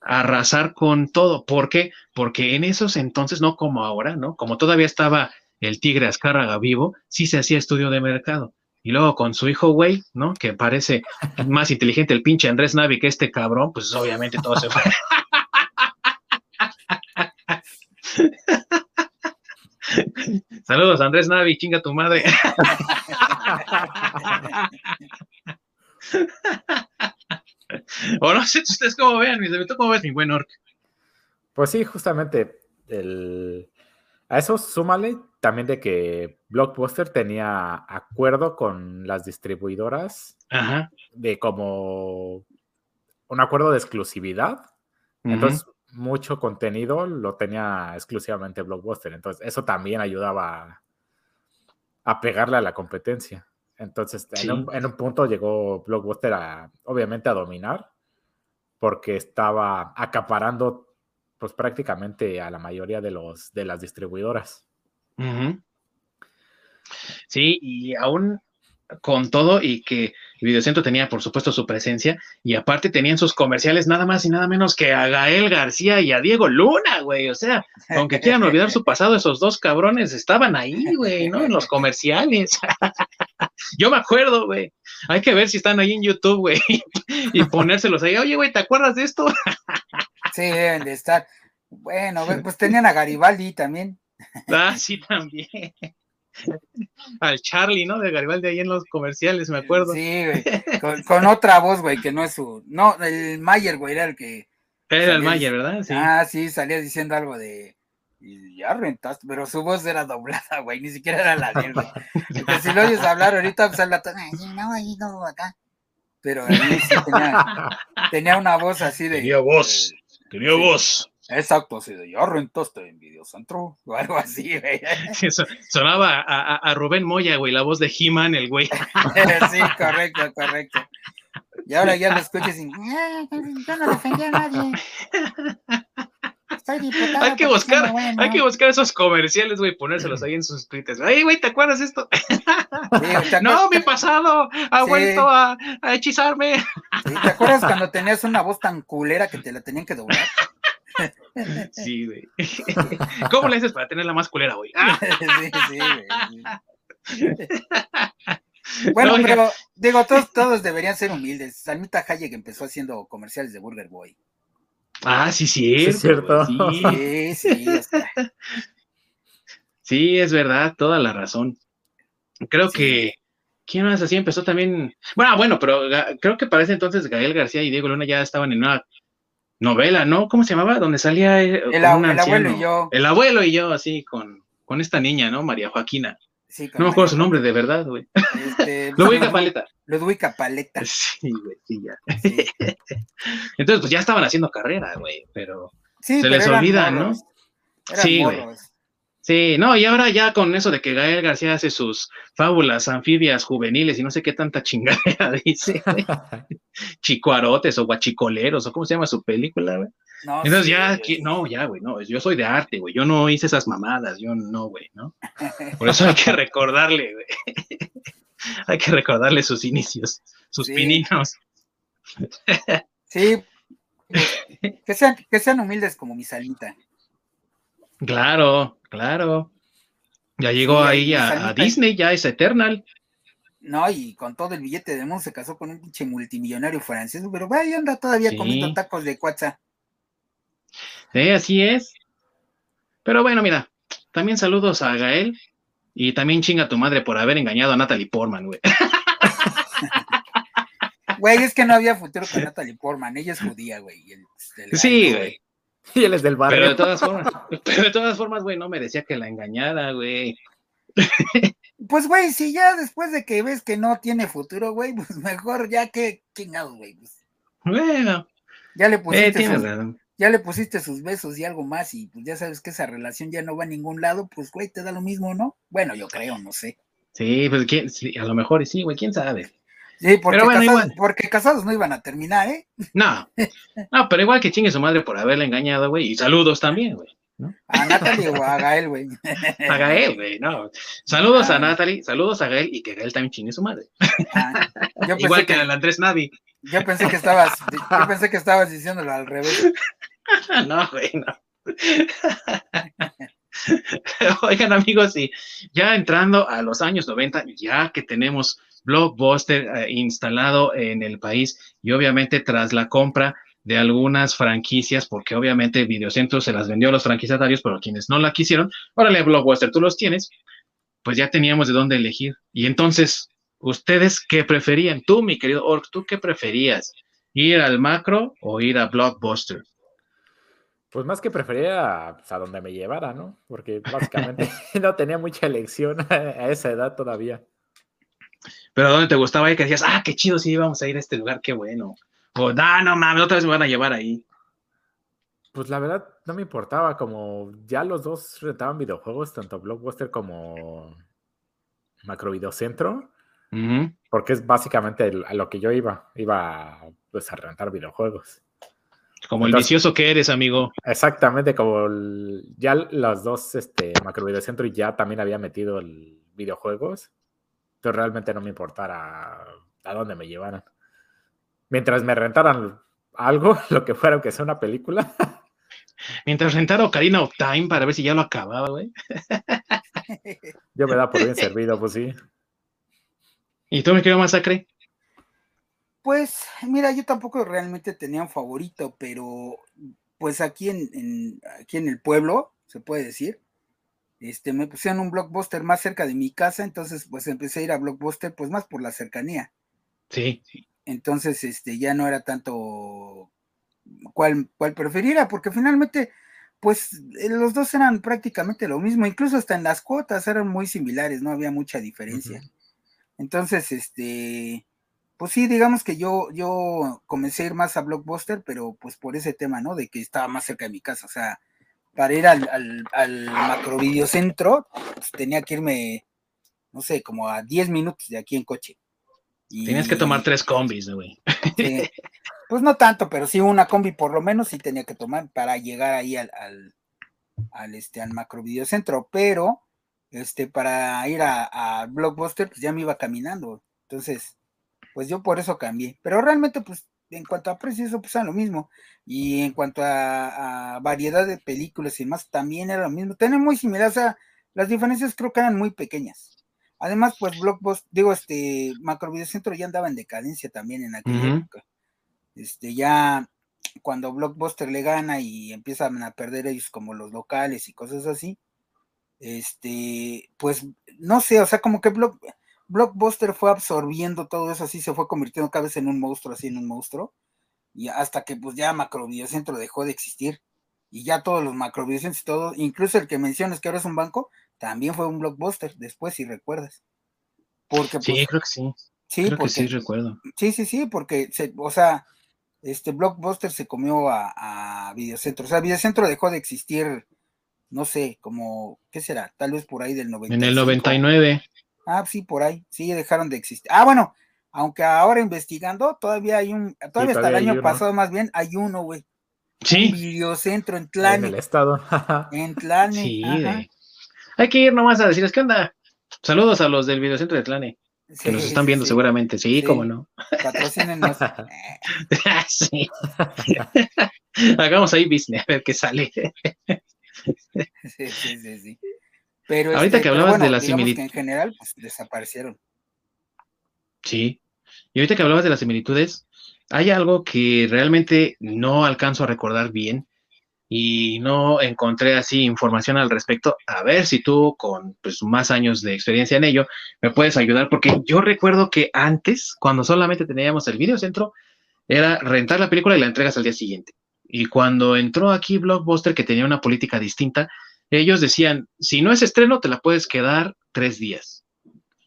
arrasar con todo. ¿Por qué? Porque en esos entonces, no como ahora, ¿no? Como todavía estaba el tigre Azcárraga vivo, sí se hacía estudio de mercado. Y luego con su hijo, güey, ¿no? Que parece más inteligente el pinche Andrés Navi que este cabrón, pues obviamente todo se fue. Saludos, Andrés Navi, chinga tu madre. o no sé ustedes cómo vean, mi ¿cómo ves mi buen Orc? Pues sí, justamente el... a eso súmale también de que Blockbuster tenía acuerdo con las distribuidoras de como un acuerdo de exclusividad. Entonces, mucho contenido lo tenía exclusivamente Blockbuster. Entonces, eso también ayudaba a, pegarle a la competencia. Entonces, en, un, punto llegó Blockbuster a, obviamente, a dominar, porque estaba acaparando, pues prácticamente a la mayoría de, los, de las distribuidoras. Sí, y aún con todo y que el Videocentro tenía, por supuesto, su presencia y aparte tenían sus comerciales nada más y nada menos que a Gael García y a Diego Luna, güey. O sea, aunque quieran olvidar su pasado, esos dos cabrones estaban ahí, güey, ¿no? En los comerciales. Yo me acuerdo, güey. Hay que ver si están ahí en YouTube, güey, y ponérselos ahí. Oye, güey, ¿te acuerdas de esto? sí, deben de estar. Bueno, pues tenían a Garibaldi también. Ah, sí, también al Charlie, ¿no? De Garibaldi ahí en los comerciales, me acuerdo. Sí, güey. Con, otra voz, güey, que no es su. No, el Mayer, güey, era el que. Era el Mayer, ¿verdad? Sí. Ah, sí, salía diciendo algo de. Y ya rentaste, pero su voz era doblada, güey, ni siquiera era la de él, güey. si lo oyes hablar ahorita, pues habla todo. No, ahí no, acá. Pero ahí sí tenía, tenía una voz así de. Tenía voz, tenía voz. Exacto, así de ya rentaste en Videocentro o algo así, güey. sonaba a, Rubén Moya, güey, la voz de He-Man, el güey. sí, correcto, correcto. Y ahora ya lo escuchas y ah, yo no defendí a nadie. Hay que buscar, hay que buscar esos comerciales, güey, ponérselos ahí en sus tweets. Ay, güey, ¿te acuerdas de esto? no, mi pasado ha vuelto a, a hechizarme. ¿Te acuerdas cuando tenías una voz tan culera que te la tenían que doblar? Sí, güey. ¿Cómo le haces para tenerla más culera hoy? sí, sí, güey. Bueno, pero digo, todos, todos deberían ser humildes. Salmita Hayek empezó haciendo comerciales de Burger Boy. Ah, sí, sí, es cierto. Sí, sí, sí, es verdad, toda la razón. Creo que ¿Quién más así empezó también? Bueno, bueno, pero creo que para ese entonces Gael García y Diego Luna ya estaban en una novela, ¿no? ¿Cómo se llamaba? Donde salía eh, el, abuelo y yo. El abuelo y yo, así, con, con esta niña, ¿no? María Joaquina. No me acuerdo su nombre de verdad, güey. Este, Ludwig Paleta. Ludwig Paleta. Sí, güey, sí, ya. Entonces, pues ya estaban haciendo carrera, güey, pero se les olvida, ¿no? Sí, güey. Sí, no, y ahora ya con eso de que Gael García hace sus fábulas anfibias juveniles y no sé qué tanta chingadera dice, chicuarotes o guachicoleros o cómo se llama su película, güey. No, Entonces ya, no, ya, güey, no, yo soy de arte, güey, yo no hice esas mamadas, yo no, güey, ¿no? Por eso hay que recordarle, güey. hay que recordarle sus inicios, sus pininos. sí, que sean, que sean humildes como mi salita. Claro, claro. Ya llegó ahí a, Disney, ya es Eternal. No, y con todo el billete de mundo se casó con un pinche multimillonario francés, pero vaya, anda todavía comiendo tacos de cuatza. Sí, así es. Pero bueno, mira, también saludos a Gael y también chinga tu madre por haber engañado a Natalie Portman, güey. Güey, es que no había futuro con Natalie Portman, ella es judía, güey. sí, güey. Y él es del barrio. Pero de todas formas, pero de todas formas, güey, no me decía que la engañara, güey. Pues, güey, si ya después de que ves que no tiene futuro, güey, pues mejor ya que chingado, güey. Pues. Bueno. Ya le pusiste, sus, ya le pusiste sus besos y algo más y pues ya sabes que esa relación ya no va a ningún lado, pues, güey, te da lo mismo, ¿no? Bueno, yo creo, no sé. Sí, pues ¿quién? a lo mejor sí, güey, quién sabe. Sí, porque, casados, porque, casados, no iban a terminar, ¿eh? No, no, pero igual que chingue su madre por haberle engañado, güey. Y saludos también, güey. A Natalie o a Gael, güey. A Gael, güey, no. Saludos a ah. Natalie, saludos a Gael y que Gael también chingue su madre. Ah, igual que, el Andrés Navi. Yo pensé que estabas, yo pensé que estabas diciéndolo al revés. no, güey, no. Oigan, amigos, y ya entrando a los años 90, ya que tenemos Blockbuster eh, instalado en el país y obviamente tras la compra de algunas franquicias, porque obviamente Videocentro se las vendió a los franquiciatarios, pero quienes no la quisieron, órale, Blockbuster, tú los tienes, pues ya teníamos de dónde elegir. Y entonces, ¿ustedes qué preferían? Tú, mi querido Ork, ¿tú qué preferías? ¿Ir al macro o ir a Blockbuster? Pues más que prefería pues, a donde me llevara, ¿no? Porque básicamente no tenía mucha elección a esa edad todavía. Pero ¿dónde te gustaba y que decías, ah, qué chido, sí, vamos a ir a este lugar, qué bueno? O, no, no mames, otra vez me van a llevar ahí. Pues la verdad no me importaba, como ya los dos rentaban videojuegos, tanto Blockbuster como Macro Videocentro, porque es básicamente a lo que yo iba, iba pues a rentar videojuegos. Como el vicioso que eres, amigo. Exactamente, como ya los dos, este, Macro Videocentro ya también había metido el videojuegos, entonces realmente no me importara a dónde me llevaran. Mientras me rentaran algo, lo que fuera, que sea una película. Mientras rentara Ocarina of Time para ver si ya lo acababa, güey. Yo me da por bien servido, pues sí. ¿Y tú me quedo masacre? Pues, mira, yo tampoco realmente tenía un favorito, pero pues aquí en aquí en el pueblo, se puede decir, este, me pusieron un blockbuster más cerca de mi casa, entonces pues empecé a ir a blockbuster pues más por la cercanía. Sí. Entonces, este, ya no era tanto cuál, cuál preferiera, porque finalmente, pues los dos eran prácticamente lo mismo, incluso hasta en las cuotas eran muy similares, no había mucha diferencia. Entonces, este, pues sí, digamos que yo, yo comencé a ir más a Blockbuster, pero pues por ese tema, ¿no? De que estaba más cerca de mi casa, o sea, para ir al, al, al macro videocentro, pues tenía que irme, no sé, como a 10 minutos de aquí en coche. Y, Tenías que tomar tres combis, güey. pues no tanto, pero sí una combi por lo menos sí tenía que tomar para llegar ahí al, al, este, al macro videocentro, pero este, para ir a, a, Blockbuster, pues ya me iba caminando. Entonces, pues yo por eso cambié. Pero realmente, pues en cuanto a precios, eso pues era lo mismo. Y en cuanto a, variedad de películas y demás, también era lo mismo. Tienen muy similar, o sea, las diferencias creo que eran muy pequeñas. Además, pues Blockbuster, digo, este, Macro Centro ya andaba en decadencia también en aquella época. Este, ya cuando Blockbuster le gana y empiezan a perder ellos como los locales y cosas así, este, pues no sé, o sea, como que Blockbuster fue absorbiendo todo eso, así se fue convirtiendo cada vez en un monstruo, así en un monstruo, y hasta que pues ya Macrovideocentro dejó de existir, y ya todos los Macrovideocentros y todo, incluso el que mencionas que ahora es un banco, también fue un Blockbuster después, si recuerdas. Porque, sí, pues, creo que sí. Sí, creo que sí, recuerdo. Sí, sí, sí, porque, se, o sea, este Blockbuster se comió a, a Videocentro. O sea, Videocentro dejó de existir, no sé, como, ¿qué será? Tal vez por ahí del 99. En el 99. Ah, sí, por ahí, sí, dejaron de existir. Ah, bueno, aunque ahora investigando, todavía hay un, todavía hasta el año pasado más bien, hay uno, güey. Sí. Un videocentro en Tlane. En el estado. en Tlane. Sí, hay que ir nomás a decirles, ¿qué onda? Saludos a los del videocentro de Tlane que nos están viendo seguramente, sí, cómo no. Patrocínenos. sí. Hagamos ahí business, a ver qué sale. sí, sí, sí, sí. Pero Ahorita este, que hablabas de. En general, pues desaparecieron. Sí. Y ahorita que hablabas de las similitudes, hay algo que realmente no alcanzo a recordar bien, y no encontré así información al respecto. A ver si tú, con pues, más años de experiencia en ello, me puedes ayudar, porque yo recuerdo que antes, cuando solamente teníamos el videocentro, era rentar la película y la entregas al día siguiente. Y cuando entró aquí Blockbuster, que tenía una política distinta, ellos decían, si no es estreno, te la puedes quedar tres días.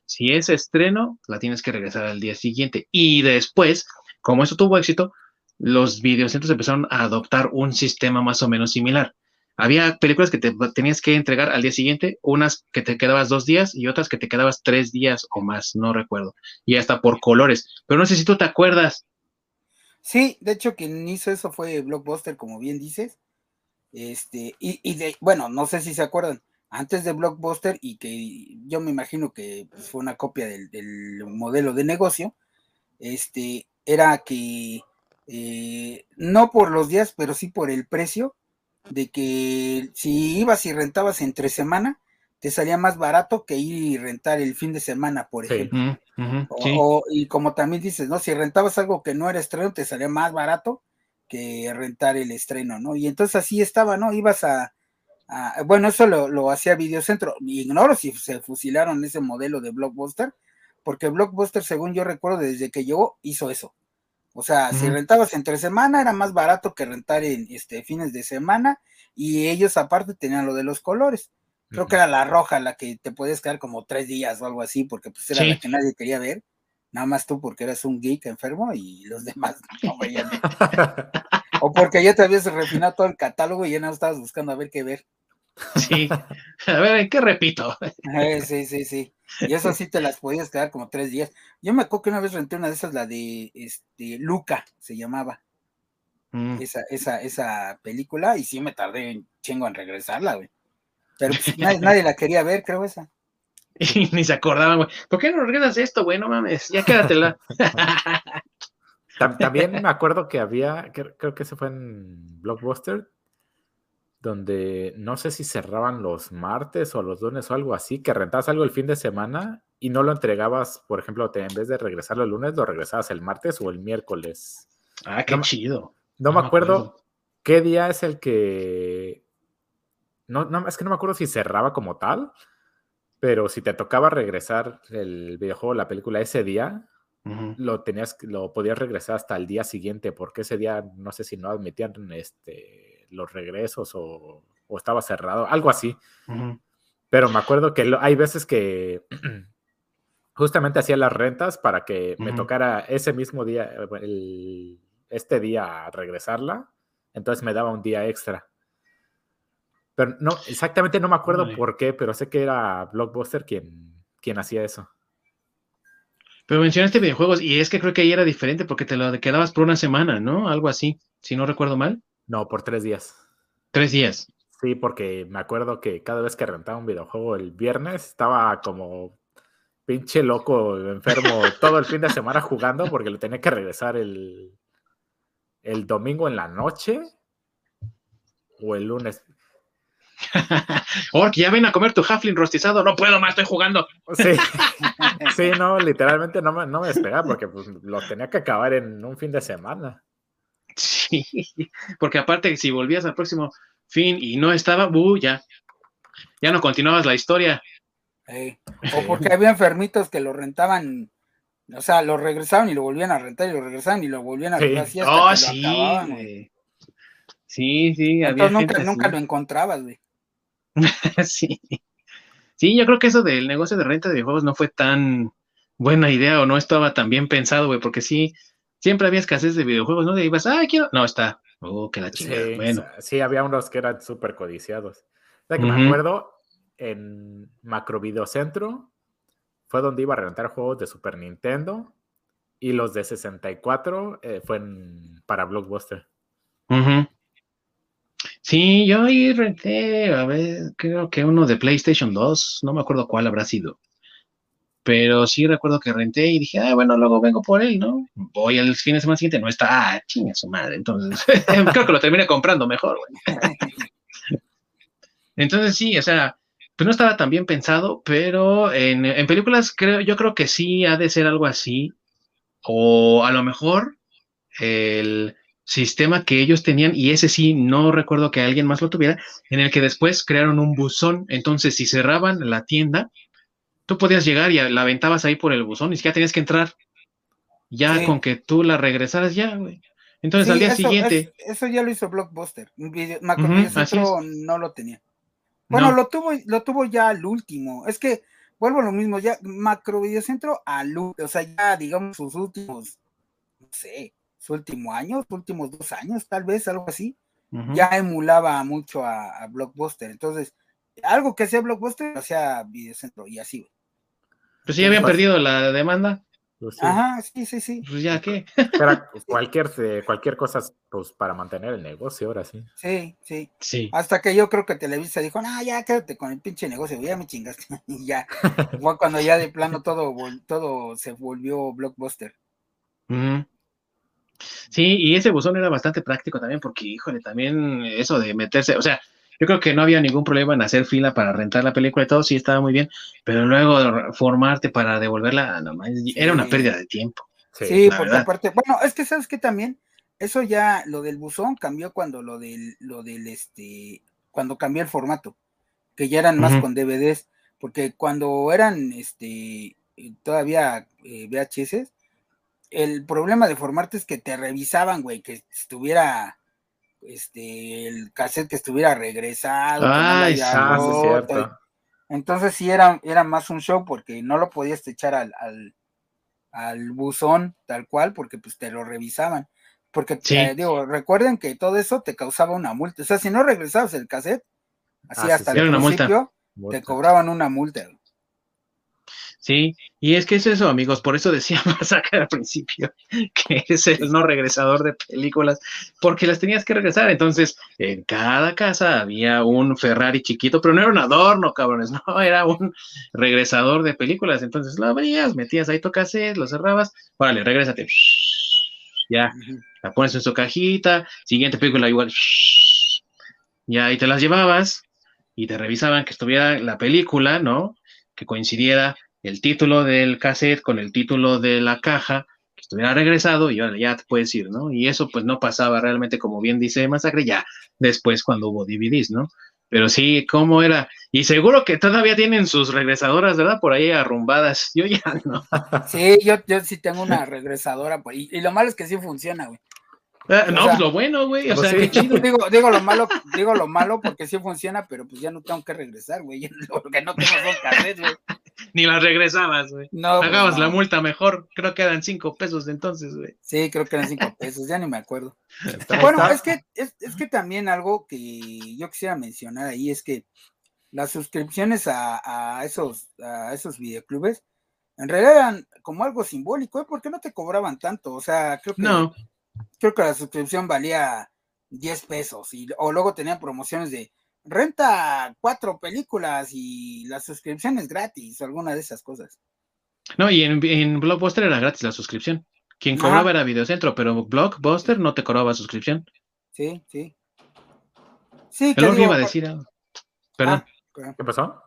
Si es estreno, la tienes que regresar al día siguiente. Y después, como eso tuvo éxito, los videocentros empezaron a adoptar un sistema más o menos similar. Había películas que te tenías que entregar al día siguiente, unas que te quedabas dos días y otras que te quedabas tres días o más, no recuerdo. Y hasta por colores. Pero no sé si tú te acuerdas. Sí, de hecho quien hizo eso fue Blockbuster, como bien dices. Este, y, de, bueno, no sé si se acuerdan, antes de Blockbuster, y que yo me imagino que pues, fue una copia del, del modelo de negocio, este, era que eh, no por los días, pero sí por el precio, de que si ibas y rentabas entre semana, te salía más barato que ir y rentar el fin de semana, por ejemplo. y como también dices, ¿no? Si rentabas algo que no era estreno, te salía más barato que rentar el estreno, ¿no? Y entonces así estaba, ¿no? Ibas a, bueno, eso lo, lo hacía Videocentro. Ignoro si se fusilaron ese modelo de Blockbuster, porque Blockbuster, según yo recuerdo, desde que llegó, hizo eso. O sea, si rentabas entre semana era más barato que rentar en este fines de semana y ellos aparte tenían lo de los colores. Creo que era la roja la que te podías quedar como tres días o algo así, porque pues era la que nadie quería ver. Nada más tú porque eras un geek enfermo y los demás no veían. o porque ya te habías refinado todo el catálogo y ya no estabas buscando a ver qué ver. Sí, a ver, ¿qué repito? Eh, sí, sí, sí. Y eso sí te las podías quedar como tres días. Yo me acuerdo que una vez renté una de esas, la de este, Luca, se llamaba. Mm. Esa, esa, esa película, y sí me tardé un chingo en regresarla, güey. Pero pues, nadie, la quería ver, creo esa. Y ni se acordaban, güey. ¿Por qué no regresas esto, güey? No mames, ya quédatela. También me acuerdo que había, creo que se fue en Blockbuster, donde no sé si cerraban los martes o los lunes o algo así, que rentabas algo el fin de semana y no lo entregabas, por ejemplo, en vez de regresarlo el lunes, lo regresabas el martes o el miércoles. Ah, qué chido. No, me acuerdo, qué día es el que... No, no, es que no me acuerdo si cerraba como tal, pero si te tocaba regresar el videojuego, la película ese día, lo tenías, lo podías regresar hasta el día siguiente, porque ese día no sé si no admitían este los regresos o, estaba cerrado, algo así. Pero me acuerdo que hay veces que justamente hacía las rentas para que me tocara ese mismo día, este día regresarla, entonces me daba un día extra. Pero no, exactamente no me acuerdo por qué, pero sé que era Blockbuster quien, quien hacía eso. Pero mencionaste videojuegos y es que creo que ahí era diferente porque te lo quedabas por una semana, ¿no? Algo así, si no recuerdo mal. No, por tres días. Tres días. Sí, porque me acuerdo que cada vez que rentaba un videojuego el viernes estaba como pinche loco, enfermo, todo el fin de semana jugando porque le tenía que regresar el, el domingo en la noche o el lunes. Ork, ya ven a comer tu Huffling rostizado. No puedo más, estoy jugando. Sí, sí no, literalmente no me, no me despegaba porque pues, lo tenía que acabar en un fin de semana. Sí, porque aparte, si volvías al próximo fin y no estaba, uh, ya, ya no continuabas la historia. O porque había enfermitos que lo rentaban, o sea, lo regresaban y lo volvían a rentar y lo regresaban y lo volvían a rentar. Sí. oh, sí, Sí, sí, había nunca, nunca lo encontrabas, güey. sí. Sí, yo creo que eso del negocio de renta de videojuegos no fue tan buena idea o no estaba tan bien pensado, güey, porque sí, siempre había escasez de videojuegos, ¿no? De ibas, ah, quiero. No, está. Oh, que la chingada. Sí, bueno. Sí, había unos que eran súper codiciados. O que me acuerdo en Macro Videocentro fue donde iba a rentar juegos de Super Nintendo y los de 64 eh, fue para Blockbuster. Sí, yo ahí renté, a ver, creo que uno de PlayStation 2, no me acuerdo cuál habrá sido. Pero sí recuerdo que renté y dije, ah, bueno, luego vengo por él, ¿no? Voy al fin de semana siguiente, no está, ah, chinga su madre. Entonces, creo que lo terminé comprando mejor, güey. Entonces sí, o sea, pues no estaba tan bien pensado, pero en, en, películas creo, yo creo que sí ha de ser algo así. O a lo mejor el sistema que ellos tenían, y ese sí, no recuerdo que alguien más lo tuviera, en el que después crearon un buzón. Entonces, si cerraban la tienda, tú podías llegar y la aventabas ahí por el buzón y ya tenías que entrar. Ya con que tú la regresaras ya, güey. Entonces al día siguiente. eso ya lo hizo Blockbuster. Macro no lo tenía. Bueno, lo tuvo, lo tuvo ya al último. Es que vuelvo a lo mismo, ya Macro Videocentro al o sea, ya digamos sus últimos, no sé, su último año, sus últimos dos años, tal vez, algo así, ya emulaba mucho a, Blockbuster. Entonces, algo que hacía Blockbuster, hacía Videocentro y así. Pues sí, habían perdido la demanda. Pues Ajá, sí, sí, sí. Pues ya qué. cualquier, eh, cualquier cosa, pues para mantener el negocio, ahora sí. Sí, sí. Sí. Hasta que yo creo que Televisa dijo, no, ya quédate con el pinche negocio, ya me chingaste. y ya. Fue cuando ya de plano todo, todo se volvió blockbuster. Sí, y ese buzón era bastante práctico también, porque, híjole, también eso de meterse, o sea, yo creo que no había ningún problema en hacer fila para rentar la película y todo, sí estaba muy bien, pero luego formarte para devolverla, era una pérdida de tiempo. Sí, porque aparte, bueno, es que sabes que también, eso ya, lo del buzón cambió cuando lo del, lo del, este, cuando cambió el formato, que ya eran más con DVDs, porque cuando eran, este, todavía eh, VHS, el problema de formarte es que te revisaban, güey, que estuviera este, el cassette que estuviera regresado. Ay, cierto. Entonces sí era, era más un show porque no lo podías echar al, al, buzón tal cual porque pues te lo revisaban. Porque digo, recuerden que todo eso te causaba una multa. O sea, si no regresabas el cassette, así ah, hasta el principio, te cobraban una multa. Sí, y es que es eso, amigos, por eso decía Masacre al principio, que es el no regresador de películas, porque las tenías que regresar. Entonces, en cada casa había un Ferrari chiquito, pero no era un adorno, cabrones, no, era un regresador de películas. Entonces lo abrías, metías ahí tu cassette, lo cerrabas, órale, regrésate. Ya, la pones en su cajita, siguiente película igual. Ya, ahí te las llevabas y te revisaban que estuviera la película, ¿no? Que coincidiera el título del cassette con el título de la caja, que estuviera regresado y ahora ya te puedes ir, ¿no? Y eso pues no pasaba realmente, como bien dice Masacre, ya después cuando hubo DVDs, ¿no? Pero sí, ¿cómo era? Y seguro que todavía tienen sus regresadoras, ¿verdad? Por ahí arrumbadas. Yo ya no. Sí, yo, yo sí tengo una regresadora. Y, y lo malo es que sí funciona, güey. Ah, no, pues lo bueno, güey. O pues sea, qué chido. Digo, digo, lo malo, digo lo malo porque sí funciona, pero pues ya no tengo que regresar, güey. Porque no tengo dos cassettes, güey. Ni las regresabas, güey. No. Pues Pagabas la multa mejor. Creo que eran cinco pesos de entonces, güey. Sí, creo que eran cinco pesos, ya ni me acuerdo. bueno, es que, es, es, que también algo que yo quisiera mencionar ahí es que las suscripciones a, a esos, a esos videoclubes en realidad eran como algo simbólico, ¿eh? porque no te cobraban tanto. O sea, creo que. No creo que la suscripción valía 10 pesos y, o luego tenían promociones de renta cuatro películas y la suscripción es gratis o alguna de esas cosas. No, y en, en Blockbuster era gratis la suscripción. Quien cobraba era Videocentro, pero Blockbuster no te cobraba suscripción. Sí, sí. Sí, que digo, iba a decir algo. Perdón. Ah, ¿Qué pasó?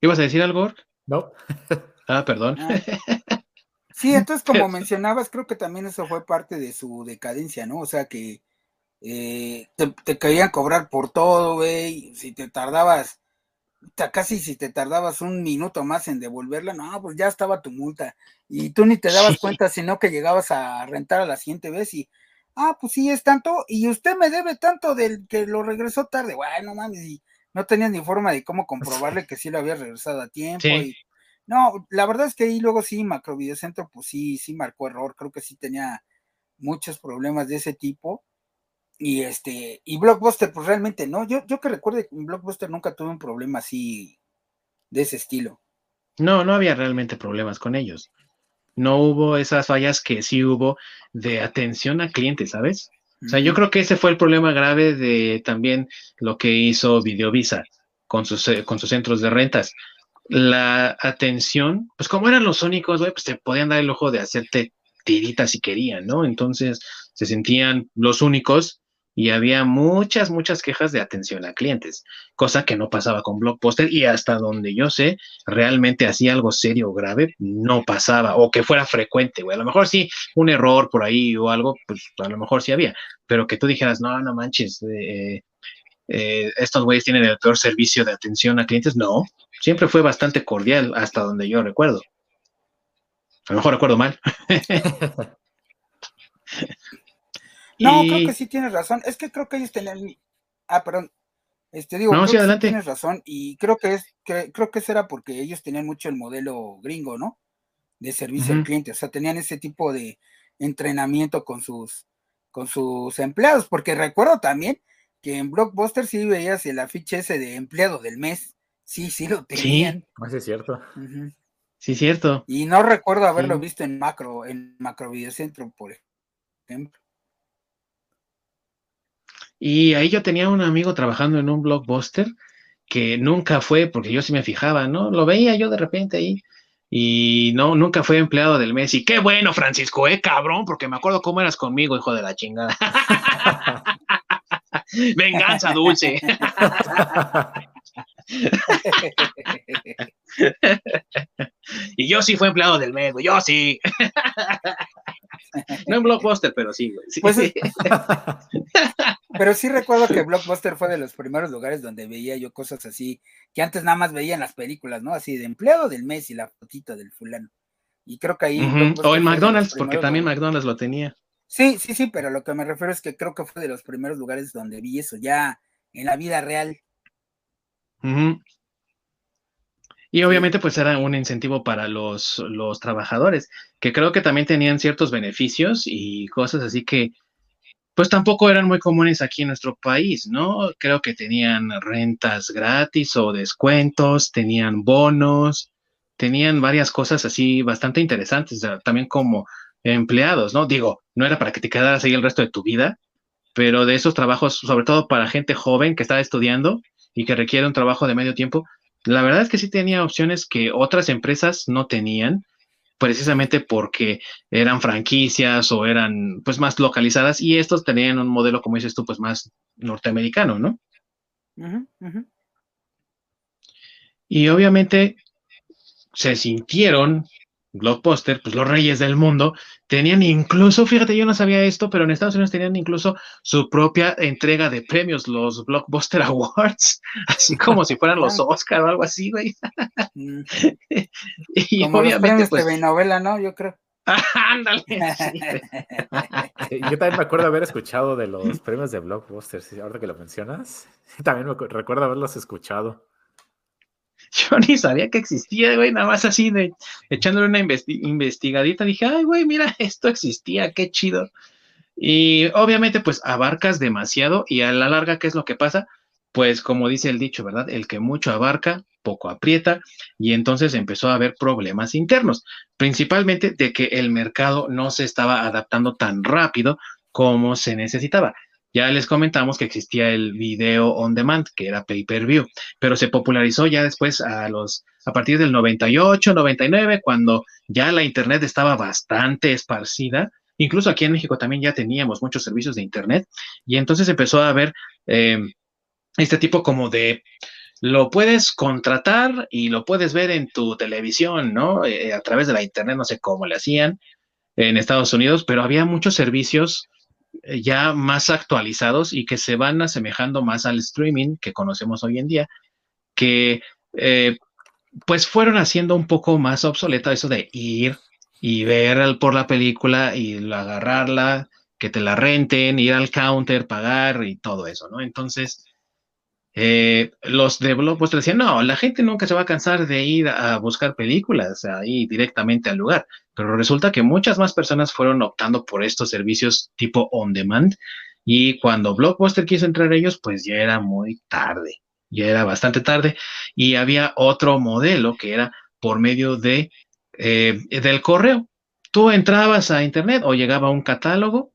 ¿Ibas a decir algo? No. ah, perdón. Ah. Sí, entonces como mencionabas, creo que también eso fue parte de su decadencia, ¿no? O sea que eh, te, querían cobrar por todo, güey. Si te tardabas, casi si te tardabas un minuto más en devolverla, no, pues ya estaba tu multa. Y tú ni te dabas cuenta, sino que llegabas a rentar a la siguiente vez y, ah, pues sí, es tanto, y usted me debe tanto del que lo regresó tarde, güey, no mames, y no tenías ni forma de cómo comprobarle que sí lo había regresado a tiempo. Y, no, la verdad es que ahí luego sí, Macro Videocentro, pues sí, sí marcó error, creo que sí tenía muchos problemas de ese tipo. Y este, y Blockbuster, pues realmente no. Yo, yo que recuerde que Blockbuster nunca tuve un problema así de ese estilo. No, no había realmente problemas con ellos. No hubo esas fallas que sí hubo de atención a clientes, ¿sabes? O sea, yo creo que ese fue el problema grave de también lo que hizo Videovisa con sus, eh, con sus centros de rentas la atención, pues como eran los únicos, pues te podían dar el ojo de hacerte tiritas si querían, ¿no? Entonces se sentían los únicos y había muchas, muchas quejas de atención a clientes, cosa que no pasaba con Blockbuster y hasta donde yo sé, realmente hacía algo serio o grave, no pasaba, o que fuera frecuente, güey. A lo mejor sí, un error por ahí o algo, pues a lo mejor sí había, pero que tú dijeras, no, no manches, eh, eh, estos güeyes tienen el peor servicio de atención a clientes. No, siempre fue bastante cordial hasta donde yo recuerdo. A lo mejor recuerdo mal. no, creo que sí tienes razón. Es que creo que ellos tenían. Ah, perdón. Este digo, no, sí, adelante. tienes razón. Y creo que es, creo que eso era porque ellos tenían mucho el modelo gringo, ¿no? De servicio al cliente. O sea, tenían ese tipo de entrenamiento con sus, con sus empleados. Porque recuerdo también que en Blockbuster sí veías el afiche ese de empleado del mes. Sí, sí lo tenían. Sí, es cierto. Sí, cierto. Y no recuerdo haberlo visto en macro, en macro videocentro, por ejemplo. Y ahí yo tenía un amigo trabajando en un blockbuster que nunca fue, porque yo sí me fijaba, ¿no? Lo veía yo de repente ahí y no, nunca fue empleado del mes. Y qué bueno, Francisco, eh, cabrón, porque me acuerdo cómo eras conmigo, hijo de la chingada. Venganza dulce. y yo sí fui empleado del mes, yo sí. no en Blockbuster, pero sí, pues pero sí recuerdo que Blockbuster fue de los primeros lugares donde veía yo cosas así, que antes nada más veía en las películas, ¿no? Así de empleado del mes y la fotito del fulano. Y creo que ahí... O en McDonald's, porque también McDonald's lo tenía. Sí, sí, sí, pero lo que me refiero es que creo que fue de los primeros lugares donde vi eso, ya en la vida real. Y obviamente pues era un incentivo para los, los trabajadores, que creo que también tenían ciertos beneficios y cosas así que pues tampoco eran muy comunes aquí en nuestro país, ¿no? Creo que tenían rentas gratis o descuentos, tenían bonos, tenían varias cosas así bastante interesantes, también como empleados, ¿no? Digo, no era para que te quedaras ahí el resto de tu vida, pero de esos trabajos, sobre todo para gente joven que está estudiando y que requiere un trabajo de medio tiempo, la verdad es que sí tenía opciones que otras empresas no tenían, precisamente porque eran franquicias o eran pues más localizadas y estos tenían un modelo, como dices tú, pues más norteamericano, ¿no? Y obviamente se sintieron Blockbuster, pues los reyes del mundo, tenían incluso, fíjate, yo no sabía esto, pero en Estados Unidos tenían incluso su propia entrega de premios, los Blockbuster Awards, así como si fueran los Oscar o algo así, güey. Mm. y como obviamente, los pues, TV novela, ¿no? Yo creo. Ándale. Yo también me acuerdo haber escuchado de los premios de Blockbuster, ahora que lo mencionas. También me recuerdo haberlos escuchado. Yo ni sabía que existía, güey, nada más así de echándole una investigadita, dije, ay, güey, mira, esto existía, qué chido. Y obviamente, pues abarcas demasiado y a la larga, ¿qué es lo que pasa? Pues como dice el dicho, ¿verdad? El que mucho abarca, poco aprieta, y entonces empezó a haber problemas internos, principalmente de que el mercado no se estaba adaptando tan rápido como se necesitaba. Ya les comentamos que existía el video on demand, que era pay per view, pero se popularizó ya después a los a partir del 98, 99, cuando ya la Internet estaba bastante esparcida. Incluso aquí en México también ya teníamos muchos servicios de Internet y entonces empezó a haber eh, este tipo como de lo puedes contratar y lo puedes ver en tu televisión, ¿no? Eh, a través de la internet, no sé cómo le hacían en Estados Unidos, pero había muchos servicios ya más actualizados y que se van asemejando más al streaming que conocemos hoy en día, que eh, pues fueron haciendo un poco más obsoleta eso de ir y ver por la película y agarrarla, que te la renten, ir al counter, pagar y todo eso, ¿no? Entonces, eh, los de Blockbuster decían, no, la gente nunca se va a cansar de ir a buscar películas ahí directamente al lugar, pero resulta que muchas más personas fueron optando por estos servicios tipo on demand y cuando Blockbuster quiso entrar a ellos, pues ya era muy tarde, ya era bastante tarde y había otro modelo que era por medio de eh, del correo. Tú entrabas a internet o llegaba un catálogo,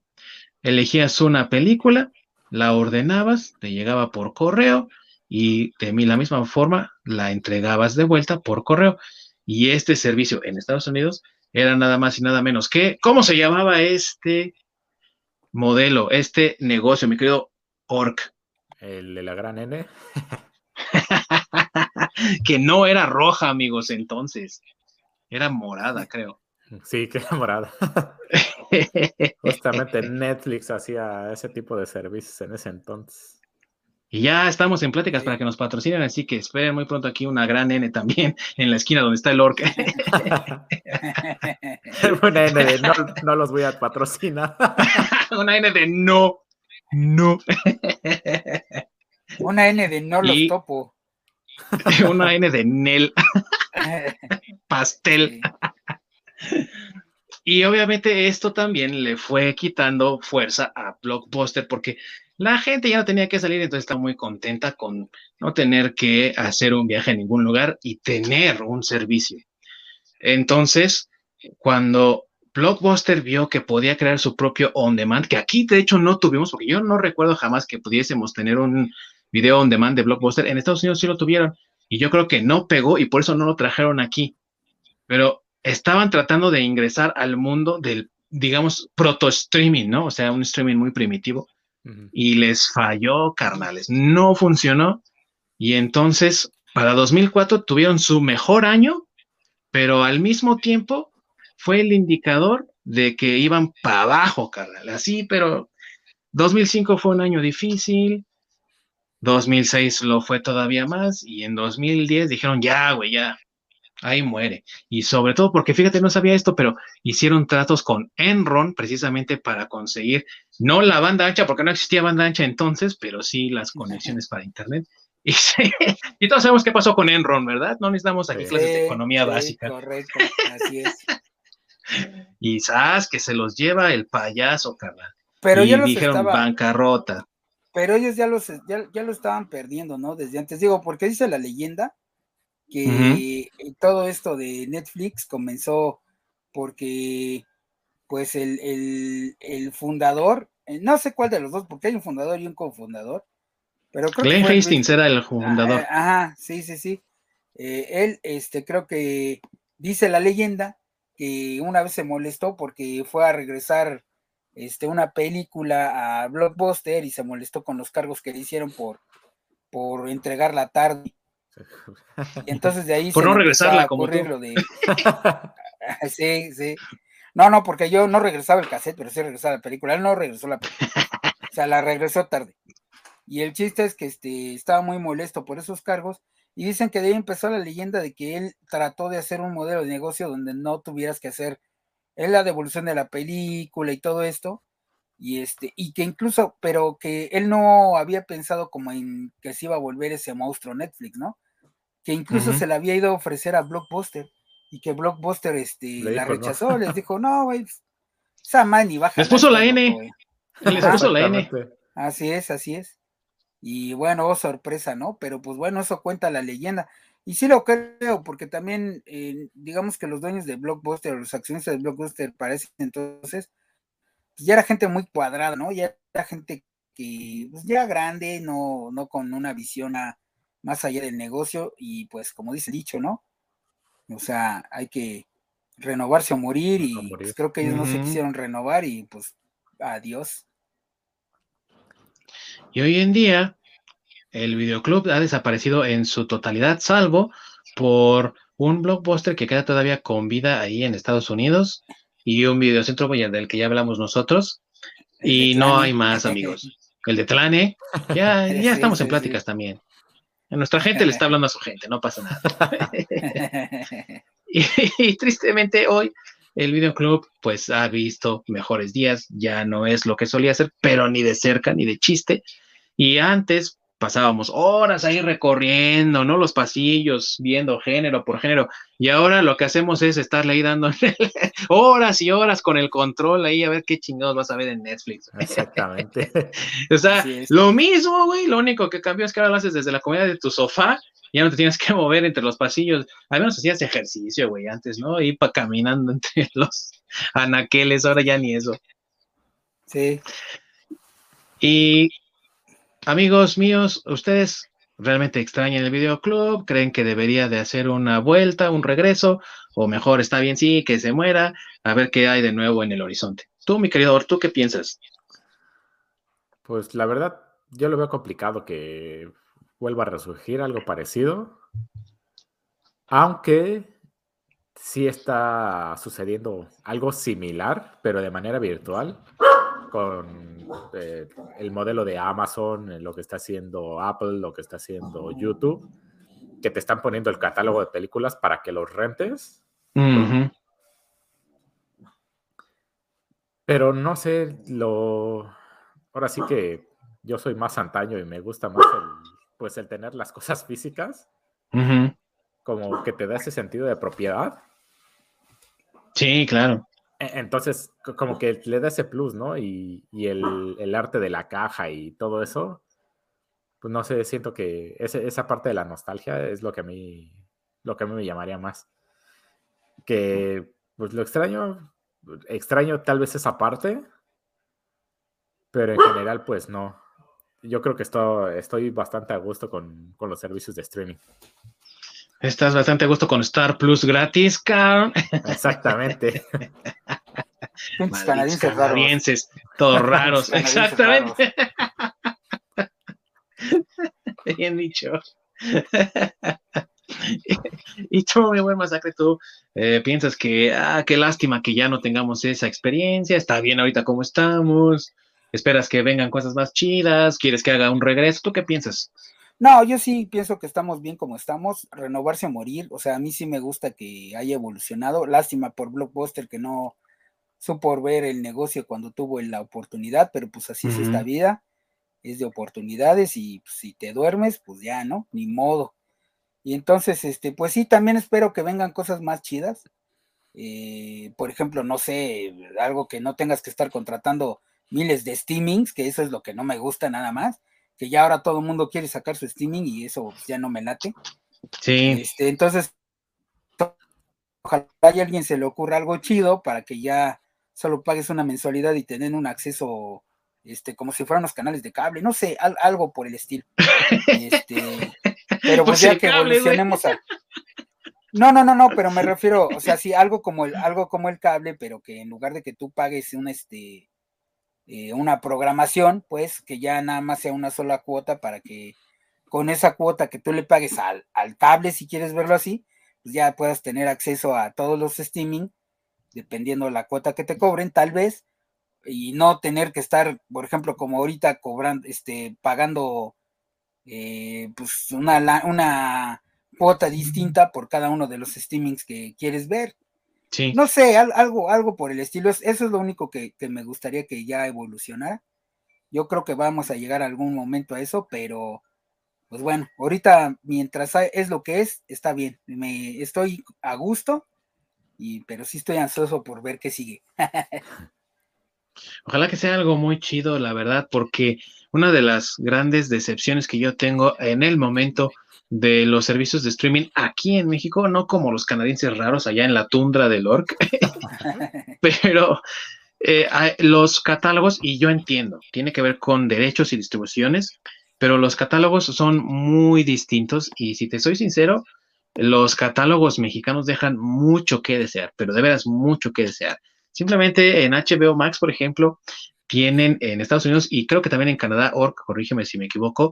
elegías una película la ordenabas, te llegaba por correo y de la misma forma la entregabas de vuelta por correo. Y este servicio en Estados Unidos era nada más y nada menos que, ¿cómo se llamaba este modelo, este negocio, mi querido Orc? El de la gran N. que no era roja, amigos, entonces. Era morada, creo. Sí, que era morada. Justamente Netflix hacía ese tipo de servicios en ese entonces. Y ya estamos en pláticas para que nos patrocinen, así que esperen muy pronto aquí una gran N también en la esquina donde está el orca. una N de no, no, los voy a patrocinar. una N de no, no. una N de no los topo. una N de Nel. Pastel. Y obviamente esto también le fue quitando fuerza a Blockbuster porque la gente ya no tenía que salir, entonces está muy contenta con no tener que hacer un viaje a ningún lugar y tener un servicio. Entonces, cuando Blockbuster vio que podía crear su propio on demand, que aquí de hecho no tuvimos, porque yo no recuerdo jamás que pudiésemos tener un video on demand de Blockbuster. En Estados Unidos sí lo tuvieron y yo creo que no pegó y por eso no lo trajeron aquí. Pero estaban tratando de ingresar al mundo del, digamos, proto-streaming, ¿no? O sea, un streaming muy primitivo. Y les falló, carnales. No funcionó. Y entonces, para 2004 tuvieron su mejor año, pero al mismo tiempo fue el indicador de que iban para abajo, carnal. Así, pero 2005 fue un año difícil. 2006 lo fue todavía más y en 2010 dijeron, ya, güey, ya, ahí muere. Y sobre todo porque, fíjate, no sabía esto, pero hicieron tratos con Enron precisamente para conseguir, no la banda ancha, porque no existía banda ancha entonces, pero sí las conexiones para Internet. Y, todos sabemos qué pasó con Enron, ¿verdad? No necesitamos aquí clases de economía básica. Correcto, así es. y sabes que se los lleva el payaso, carnal. Pero y dijeron bancarrota. Pero ellos ya, los, ya, ya lo estaban perdiendo, ¿no? Desde antes. Digo, porque dice la leyenda que todo esto de Netflix comenzó porque pues el, fundador, eh, no sé cuál de los dos, porque hay un fundador y un cofundador, pero creo Glenn Hastings era el fundador. Ajá, sí, sí, sí. Eh, él, este, creo que dice la leyenda que una vez se molestó porque fue a regresar este, una película a Blockbuster y se molestó con los cargos que le hicieron por, por entregarla tarde y entonces de ahí Por no regresarla como lo de. sí, sí. No, no, porque yo no regresaba el cassette, pero sí regresaba la película. Él no regresó la película. O sea, la regresó tarde. Y el chiste es que este, estaba muy molesto por esos cargos. Y dicen que de ahí empezó la leyenda de que él trató de hacer un modelo de negocio donde no tuvieras que hacer la devolución de la película y todo esto. Y este, y que incluso, pero que él no había pensado como en que se iba a volver ese monstruo Netflix, ¿no? Que incluso se le había ido a ofrecer a Blockbuster y que Blockbuster este, la rechazó, les dijo, no, güey, pues, esa man y baja. Les puso la N. Les puso la N. Así es, así es. Y bueno, oh, sorpresa, ¿no? Pero pues bueno, eso cuenta la leyenda. Y sí lo creo, porque también, eh, digamos que los dueños de Blockbuster, los accionistas de Blockbuster, parece entonces, pues ya era gente muy cuadrada, ¿no? Ya era gente que, pues ya grande, no, no con una visión a, más allá del negocio y pues como dice el dicho, ¿no? O sea, hay que renovarse o morir y pues, creo que ellos no se quisieron renovar y pues adiós. Y hoy en día el videoclub ha desaparecido en su totalidad, salvo por un blockbuster que queda todavía con vida ahí en Estados Unidos y un videocentro del que ya hablamos nosotros. Y no hay más, amigos. El de Tlane, ya, ya estamos en pláticas también. Nuestra gente le está hablando a su gente, no pasa nada. y, tristemente hoy el videoclub pues ha visto mejores días, ya no es lo que solía ser, pero ni de cerca ni de chiste. Y antes pasábamos horas ahí recorriendo, ¿no? Los pasillos, viendo género por género. Y ahora lo que hacemos es estarle ahí dando horas y horas con el control ahí a ver qué chingados vas a ver en Netflix. Exactamente. o sea, lo mismo, güey. Lo único que cambió es que ahora lo haces desde la comodidad de tu sofá. Ya no te tienes que mover entre los pasillos. Al menos hacías ejercicio, güey, antes, ¿no? Ir para caminando entre los anaqueles. Ahora ya ni eso. Sí. Y Amigos míos, ¿ustedes realmente extrañan el videoclub? ¿Creen que debería de hacer una vuelta, un regreso? O mejor está bien, sí, que se muera, a ver qué hay de nuevo en el horizonte. Tú, mi querido ¿tú qué piensas? Pues la verdad, yo lo veo complicado que vuelva a resurgir algo parecido. Aunque sí está sucediendo algo similar, pero de manera virtual con eh, el modelo de Amazon, lo que está haciendo Apple, lo que está haciendo YouTube, que te están poniendo el catálogo de películas para que los rentes. Pero no sé, lo... Ahora sí que yo soy más antaño y me gusta más el, pues el tener las cosas físicas. Como que te da ese sentido de propiedad. Sí, claro. E-, entonces, como que le da ese plus, ¿no? Y, el, arte de la caja y todo eso, pues no sé, siento que esa parte de la nostalgia es lo que a mí, lo que a mí me llamaría más. Que, pues lo extraño, extraño tal vez esa parte, pero en general, pues no. Yo creo que estoy, estoy bastante a gusto con, con los servicios de streaming. Estás bastante a gusto con Star Plus gratis, Carl. Exactamente. Canadienses, todos raros. Exactamente. Bien dicho. y tú, mi buen masacre, tú eh, piensas que, ah, qué lástima que ya no tengamos esa experiencia, está bien ahorita como estamos, esperas que vengan cosas más chidas, quieres que haga un regreso, ¿tú qué piensas? No, yo sí pienso que estamos bien como estamos, renovarse a morir, o sea, a mí sí me gusta que haya evolucionado, lástima por Blockbuster que no supo ver el negocio cuando tuvo la oportunidad, pero pues así es esta vida, es de oportunidades y pues, si te duermes, pues ya, ¿no? Ni modo. Y entonces, este, pues sí, también espero que vengan cosas más chidas. Eh, por ejemplo, no sé, algo que no tengas que estar contratando miles de steamings, que eso es lo que no me gusta nada más que ya ahora todo el mundo quiere sacar su streaming y eso ya no me late. Sí. Este, entonces, ojalá a alguien se le ocurra algo chido para que ya solo pagues una mensualidad y tener un acceso, este, como si fueran los canales de cable, no sé, algo por el estilo. Este, pero pues, pues ya que evolucionemos a. No, no, no, no, pero me refiero, o sea, sí, algo como el, algo como el cable, pero que en lugar de que tú pagues un este eh, una programación, pues que ya nada más sea una sola cuota para que con esa cuota que tú le pagues al, al cable, si quieres verlo así, pues ya puedas tener acceso a todos los streaming, dependiendo de la cuota que te cobren, tal vez, y no tener que estar, por ejemplo, como ahorita cobrando, este, pagando eh, pues una, una cuota distinta por cada uno de los streamings que quieres ver. No sé, algo, algo por el estilo. Eso es lo único que, me gustaría que ya evolucionara. Yo creo que vamos a llegar a algún momento a eso, pero pues bueno, ahorita mientras es lo que es, está bien. Me estoy a gusto, y, pero sí estoy ansioso por ver qué sigue. Ojalá que sea algo muy chido, la verdad, porque una de las grandes decepciones que yo tengo en el momento de los servicios de streaming aquí en México, no como los canadienses raros allá en la tundra del Orc, pero eh, los catálogos, y yo entiendo, tiene que ver con derechos y distribuciones, pero los catálogos son muy distintos y si te soy sincero, los catálogos mexicanos dejan mucho que desear, pero de veras mucho que desear. Simplemente en HBO Max, por ejemplo, tienen en Estados Unidos y creo que también en Canadá, or, corrígeme si me equivoco,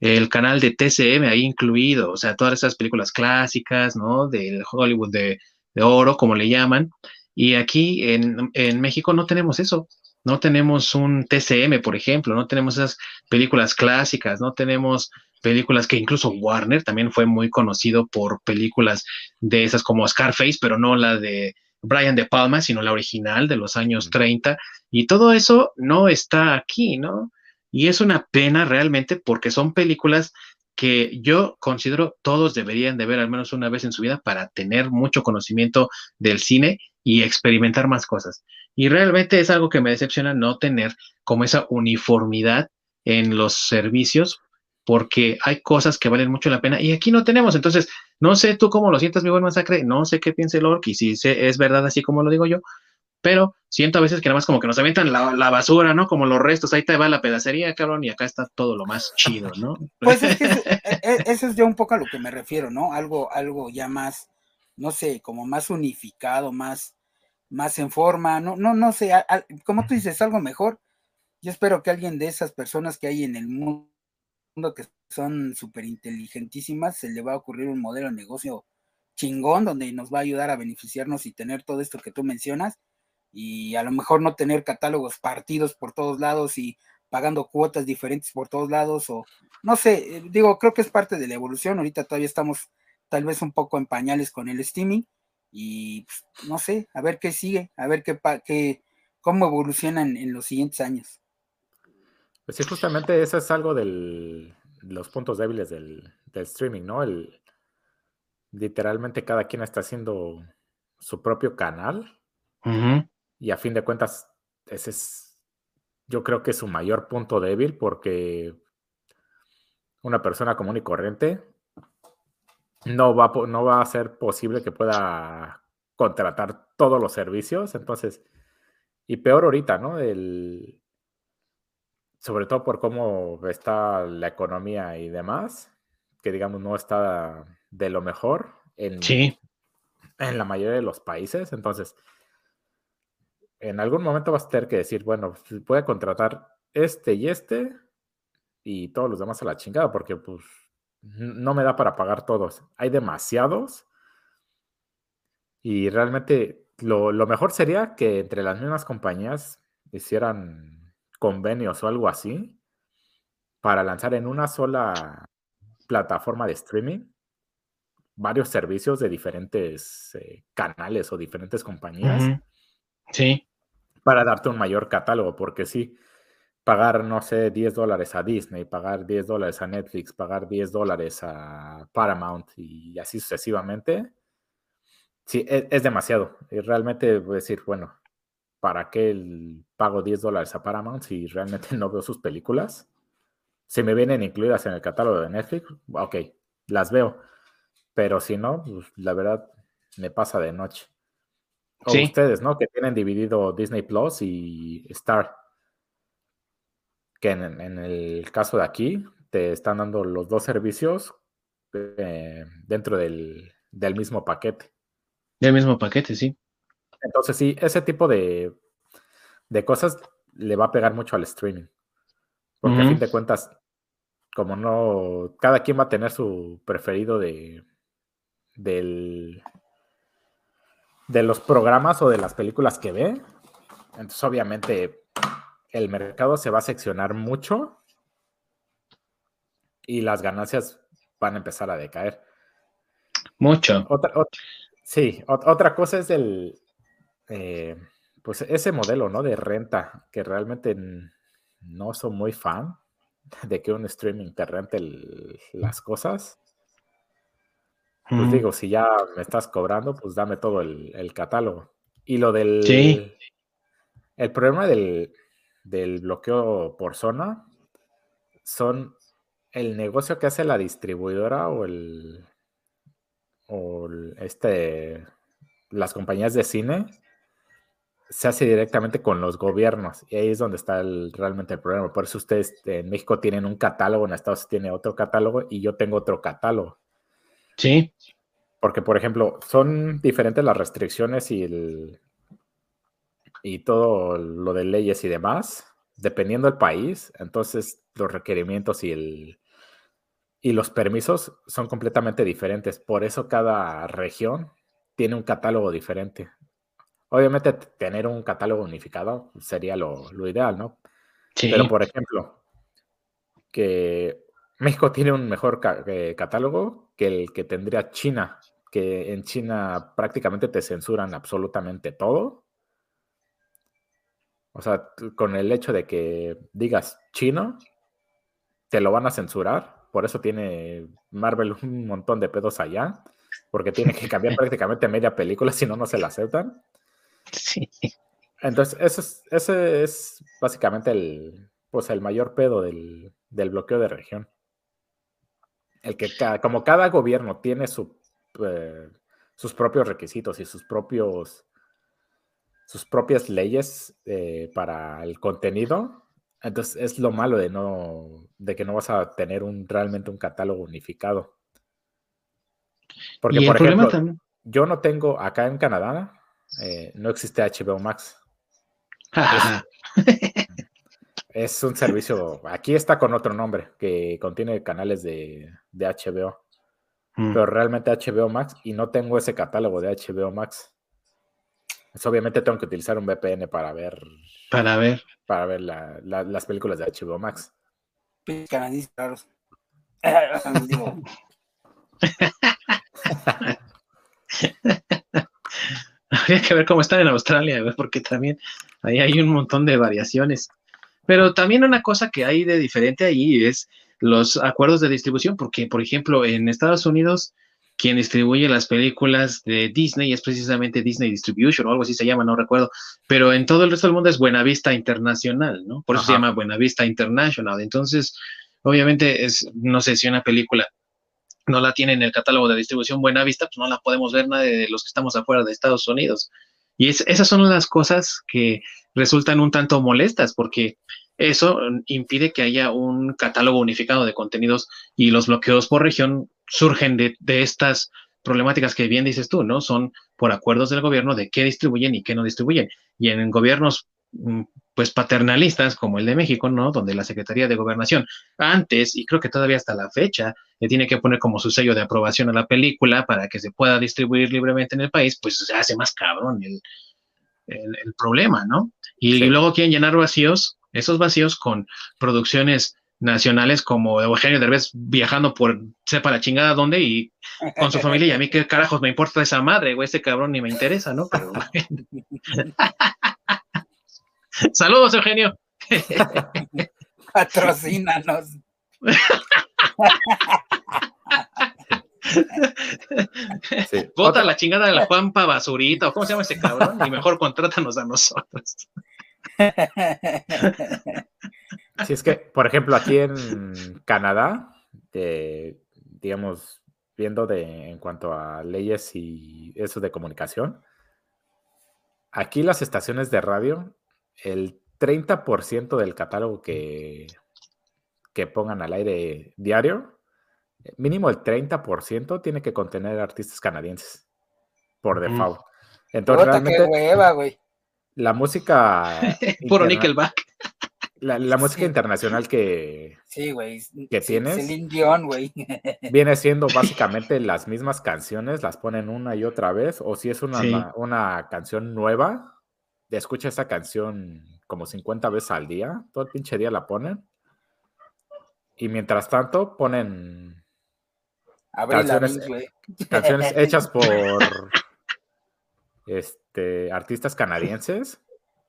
el canal de TCM ahí incluido, o sea, todas esas películas clásicas, ¿no? Del Hollywood de, oro, como le llaman. Y aquí en, México no tenemos eso. No tenemos un TCM, por ejemplo, no tenemos esas películas clásicas, no tenemos películas que incluso Warner también fue muy conocido por películas de esas como Scarface, pero no la de Brian De Palma, sino la original de los años 30. Y todo eso no está aquí, ¿no? Y es una pena realmente porque son películas que yo considero todos deberían de ver al menos una vez en su vida para tener mucho conocimiento del cine y experimentar más cosas. Y realmente es algo que me decepciona no tener como esa uniformidad en los servicios porque hay cosas que valen mucho la pena y aquí no tenemos. Entonces, no sé tú cómo lo sientas, mi buen masacre, no sé qué piense Lork y si es verdad así como lo digo yo, pero siento a veces que nada más como que nos aventan la, basura, ¿no? Como los restos, ahí te va la pedacería, cabrón, y acá está todo lo más chido, ¿no? Pues es que e, e, eso, es ya un poco a lo que me refiero, ¿no? Algo, algo ya más, no sé, como más unificado, más, más en forma, no, no, no sé, como tú dices, algo mejor. Yo espero que alguien de esas personas que hay en el mundo que son súper inteligentísimas, se le va a ocurrir un modelo de negocio chingón donde nos va a ayudar a beneficiarnos y tener todo esto que tú mencionas y a lo mejor no tener catálogos partidos por todos lados y pagando cuotas diferentes por todos lados o no sé, eh, digo, creo que es parte de la evolución, ahorita todavía estamos tal vez un poco en pañales con el streaming y pues, no sé, a ver qué sigue, a ver qué, qué cómo evolucionan en los siguientes años. Pues sí, justamente eso es algo de los puntos débiles del, streaming, ¿no? El, literalmente cada quien está haciendo su propio canal y a fin de cuentas, ese es, yo creo que es su mayor punto débil porque una persona común y corriente no va, no va a ser posible que pueda contratar todos los servicios. Entonces, y peor ahorita, ¿no? El, sobre todo por cómo está la economía y demás, que digamos no está de lo mejor en, en la mayoría de los países. Entonces, en algún momento vas a tener que decir, bueno, voy a contratar este y este y todos los demás a la chingada, porque pues no me da para pagar todos. Hay demasiados y realmente lo, mejor sería que entre las mismas compañías hicieran convenios o algo así para lanzar en una sola plataforma de streaming varios servicios de diferentes eh, canales o diferentes compañías. Sí para darte un mayor catálogo, porque sí, pagar, no sé, 10 dólares a Disney, pagar 10 dólares a Netflix, pagar 10 dólares a Paramount y así sucesivamente, sí, e, es, demasiado. Y realmente voy a decir, bueno, ¿para qué el pago 10 dólares a Paramount si realmente no veo sus películas? Si me vienen incluidas en el catálogo de Netflix, ok, las veo. Pero si no, pues la verdad me pasa de noche. O ustedes, ¿no? Que tienen dividido Disney Plus y Star. Que en, el caso de aquí te están dando los dos servicios eh, dentro del, mismo paquete. Del mismo paquete, sí. Entonces, sí, ese tipo de, cosas le va a pegar mucho al streaming. Porque a fin de cuentas, como no, cada quien va a tener su preferido de del, de los programas o de las películas que ve. Entonces, obviamente, el mercado se va a seccionar mucho y las ganancias van a empezar a decaer. Mucho. Otra, sí, otra cosa es el, eh, pues ese modelo, ¿no? De renta, que realmente no soy muy fan de que un streaming te rente las cosas. Pues digo, si ya me estás cobrando, pues dame todo el, catálogo. Y lo del. Sí. El problema del, bloqueo por zona son el negocio que hace la distribuidora o el. o este. las compañías de cine se hace directamente con los gobiernos y ahí es donde está realmente el problema. Por eso ustedes en México tienen un catálogo, en Estados Unidos tiene otro catálogo y yo tengo otro catálogo. Sí. Porque, por ejemplo, son diferentes las restricciones y el, y todo lo de leyes y demás, dependiendo del país, entonces los requerimientos y, el, y los permisos son completamente diferentes. Por eso cada región tiene un catálogo diferente. Obviamente tener un catálogo unificado sería lo, ideal, ¿no? Pero por ejemplo, que México tiene un mejor eh, catálogo que el que tendría China, que en China prácticamente te censuran absolutamente todo. O sea, con el hecho de que digas chino, te lo van a censurar. Por eso tiene Marvel un montón de pedos allá, porque tiene que cambiar prácticamente media película, si no, no se la aceptan. Sí. Entonces, eso es, ese es básicamente el, pues el mayor pedo del, bloqueo de región. El que como cada gobierno tiene su, eh, sus propios requisitos y sus propios sus propias leyes eh, para el contenido. Entonces es lo malo de no de que no vas a tener un realmente un catálogo unificado. Porque, por ejemplo, yo no tengo acá en Canadá, eh, no existe HBO Max. es, un servicio, aquí está con otro nombre, que contiene canales de, HBO. Mm. Pero realmente HBO Max, y no tengo ese catálogo de HBO Max. Pues, obviamente tengo que utilizar un VPN para ver. Para ver. Para ver las películas de HBO Max. Canadistas. Habría que ver cómo están en Australia, porque también ahí hay un montón de variaciones. Pero también una cosa que hay de diferente ahí es los acuerdos de distribución, porque, por ejemplo, en Estados Unidos quien distribuye las películas de Disney es precisamente Disney Distribution o algo así se llama, no recuerdo, pero en todo el resto del mundo es Buenavista Internacional, ¿no? Por eso se llama Buenavista International. Entonces, obviamente, es, no sé si una película no la tiene en el catálogo de distribución Buenavista, pues no la podemos ver nadie de los que estamos afuera de Estados Unidos. Y esas son las cosas que resultan un tanto molestas, porque eso impide que haya un catálogo unificado de contenidos y los bloqueos por región surgen de, estas problemáticas que bien dices tú, ¿no? Son por acuerdos del gobierno de qué distribuyen y qué no distribuyen. Y en gobiernos mm, pues paternalistas como el de México, ¿no? Donde la Secretaría de Gobernación antes, y creo que todavía hasta la fecha, le tiene que poner como su sello de aprobación a la película para que se pueda distribuir libremente en el país, pues se hace más cabrón el, el, problema, ¿no? Y, luego quieren llenar vacíos, esos vacíos con producciones nacionales como Eugenio Derbez viajando por sepa la chingada dónde y con su familia y a mí qué carajos me importa esa madre, güey, ese cabrón ni me interesa, ¿no? Pero, Saludos, Eugenio. Patrocínanos. Bota la chingada de la Juanpa Basurita, o cómo se llama ese cabrón, y mejor contrátanos a nosotros. Si es que, por ejemplo, aquí en Canadá, digamos, viendo de, en cuanto a leyes y eso de comunicación, aquí las estaciones de radio, el 30% del catálogo que, que pongan al aire diario, mínimo el 30% tiene que contener artistas canadienses por default. Entonces, realmente, la música... Puro Nickelback. La, música internacional que, sí, güey. que tienes güey. viene siendo básicamente las mismas canciones, las ponen una y otra vez, o si es una, una canción nueva, escucha esa canción como 50 veces al día, todo el pinche día la ponen. Y mientras tanto ponen canciones, canciones hechas por este, artistas canadienses,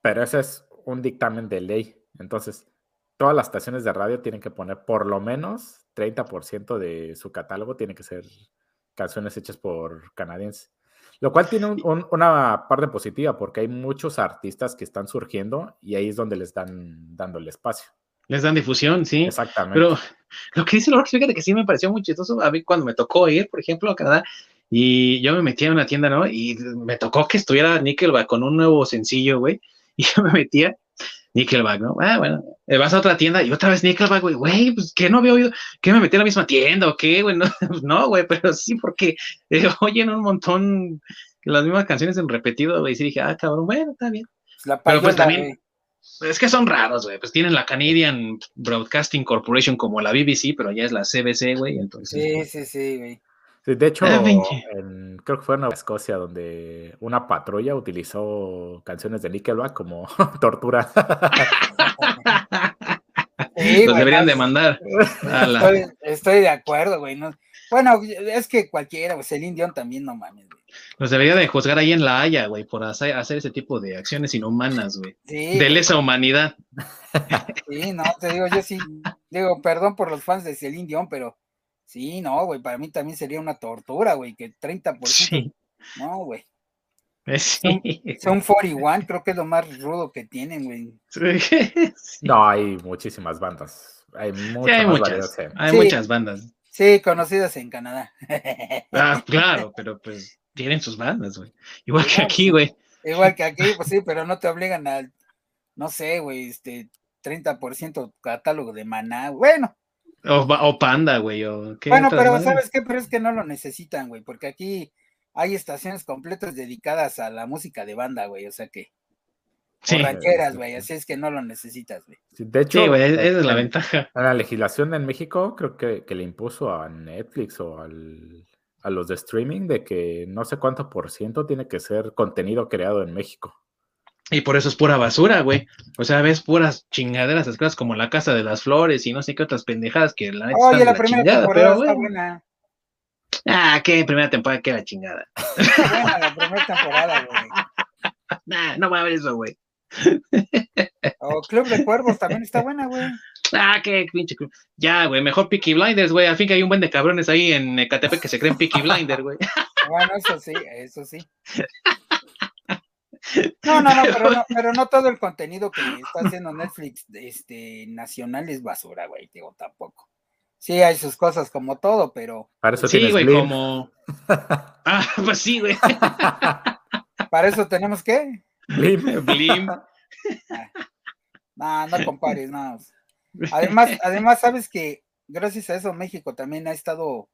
pero ese es un dictamen de ley. Entonces, todas las estaciones de radio tienen que poner por lo menos 30% de su catálogo, tiene que ser canciones hechas por canadienses. Lo cual tiene una parte positiva porque hay muchos artistas que están surgiendo y ahí es donde les dan dando el espacio. Les dan difusión, sí. Exactamente. Pero lo que dice Lord, fíjate que sí me pareció muy chistoso a mí cuando me tocó ir, por ejemplo, a Canadá y yo me metía en una tienda, ¿no? Y me tocó que estuviera Nickelback con un nuevo sencillo, güey. Y yo me metía Nickelback, ¿no? Ah, bueno, eh, vas a otra tienda y otra vez Nickelback, güey, güey, pues que no había oído, que me metí a la misma tienda o qué, güey, no, güey, pero sí porque eh, oyen un montón las mismas canciones en repetido, güey, y sí dije, ah, cabrón, bueno, está bien. pero pues también, es que son raros, güey, pues tienen la Canadian Broadcasting Corporation como la BBC, pero ya es la CBC, güey, entonces. Sí, sí, sí, güey de hecho, creo que fue en Nueva Escocia donde una patrulla utilizó canciones de Nickelback como tortura. Los deberían demandar. Estoy, de acuerdo, güey. bueno, es que cualquiera, pues el Dion también no mames, güey. Los debería de juzgar ahí en La Haya, güey, por hacer, ese tipo de acciones inhumanas, güey. de lesa humanidad. Sí, no, te digo, yo sí, digo, perdón por los fans de Celine Dion, pero Sí, no, güey, para mí también sería una tortura, güey, que 30%. Sí. No, güey. Eh, sí. Son, 41, creo que es lo más rudo que tienen, güey. No, hay muchísimas bandas. Hay, muchas, hay, muchas, hay muchas bandas. Sí, conocidas en Canadá. Ah, claro, pero pues tienen sus bandas, güey. Igual que aquí, güey. Igual que aquí, pues sí, pero no te obligan al, no sé, güey, este 30% catálogo de maná. Bueno, o, Panda, güey. bueno, pero ¿sabes qué? Pero es que no lo necesitan, güey, porque aquí hay estaciones completas dedicadas a la música de banda, güey, o sea que. Sí. rancheras, güey, así es que no lo necesitas, güey. de hecho, güey, esa es la ventaja. A la legislación en México creo que, le impuso a Netflix o al, a los de streaming de que no sé cuánto por ciento tiene que ser contenido creado en México. Y por eso es pura basura, güey. O sea, ves puras chingaderas, esas como la Casa de las Flores y no sé qué otras pendejadas que la neta Oye, la, primera temporada está buena. Ah, qué primera temporada, qué la chingada. Buena la primera temporada, güey. Nah, no voy a ver eso, güey. O Club de Cuervos también está buena, güey. Ah, qué pinche club. Ya, güey, mejor Peaky Blinders, güey. Al fin que hay un buen de cabrones ahí en Ecatepec que se creen Peaky Blinders, güey. Bueno, eso sí, eso sí. No, no, no, pero no, pero no todo el contenido que está haciendo Netflix este, nacional es basura, güey, digo, tampoco. Sí, hay sus cosas como todo, pero. Para eso sí, güey, como. Ah, pues sí, güey. Para eso tenemos que. Blim. Blim. No, no compares, no. Además, además, sabes que gracias a eso México también ha estado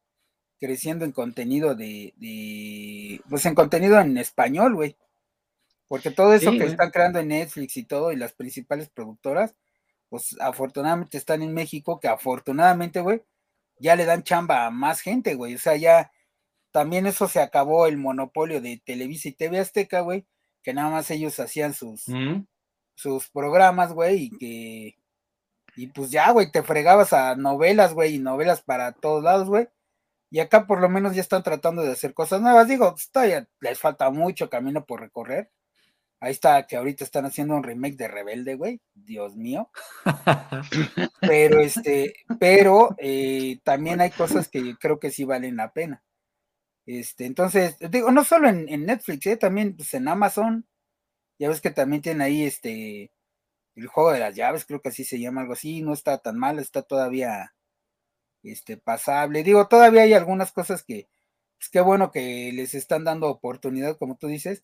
creciendo en contenido de, de pues en contenido en español, güey. Porque todo eso que están creando en Netflix y todo, y las principales productoras, pues afortunadamente están en México, que afortunadamente, güey, ya le dan chamba a más gente, güey. O sea, ya también eso se acabó el monopolio de Televisa y TV Azteca, güey, que nada más ellos hacían sus, sus programas, güey, y que, y pues ya, güey, te fregabas a novelas, güey, y novelas para todos lados, güey. Y acá por lo menos ya están tratando de hacer cosas nuevas. Digo, todavía les falta mucho camino por recorrer Ahí está, que ahorita están haciendo un remake de Rebelde, güey. Dios mío. pero este, pero eh, también hay cosas que creo que sí valen la pena. Este, entonces, digo, no solo en, Netflix, eh, también pues, en Amazon. Ya ves que también tiene ahí este el juego de las llaves, creo que así se llama algo así, no está tan mal, está todavía este pasable. Digo, todavía hay algunas cosas que, pues qué bueno que les están dando oportunidad, como tú dices,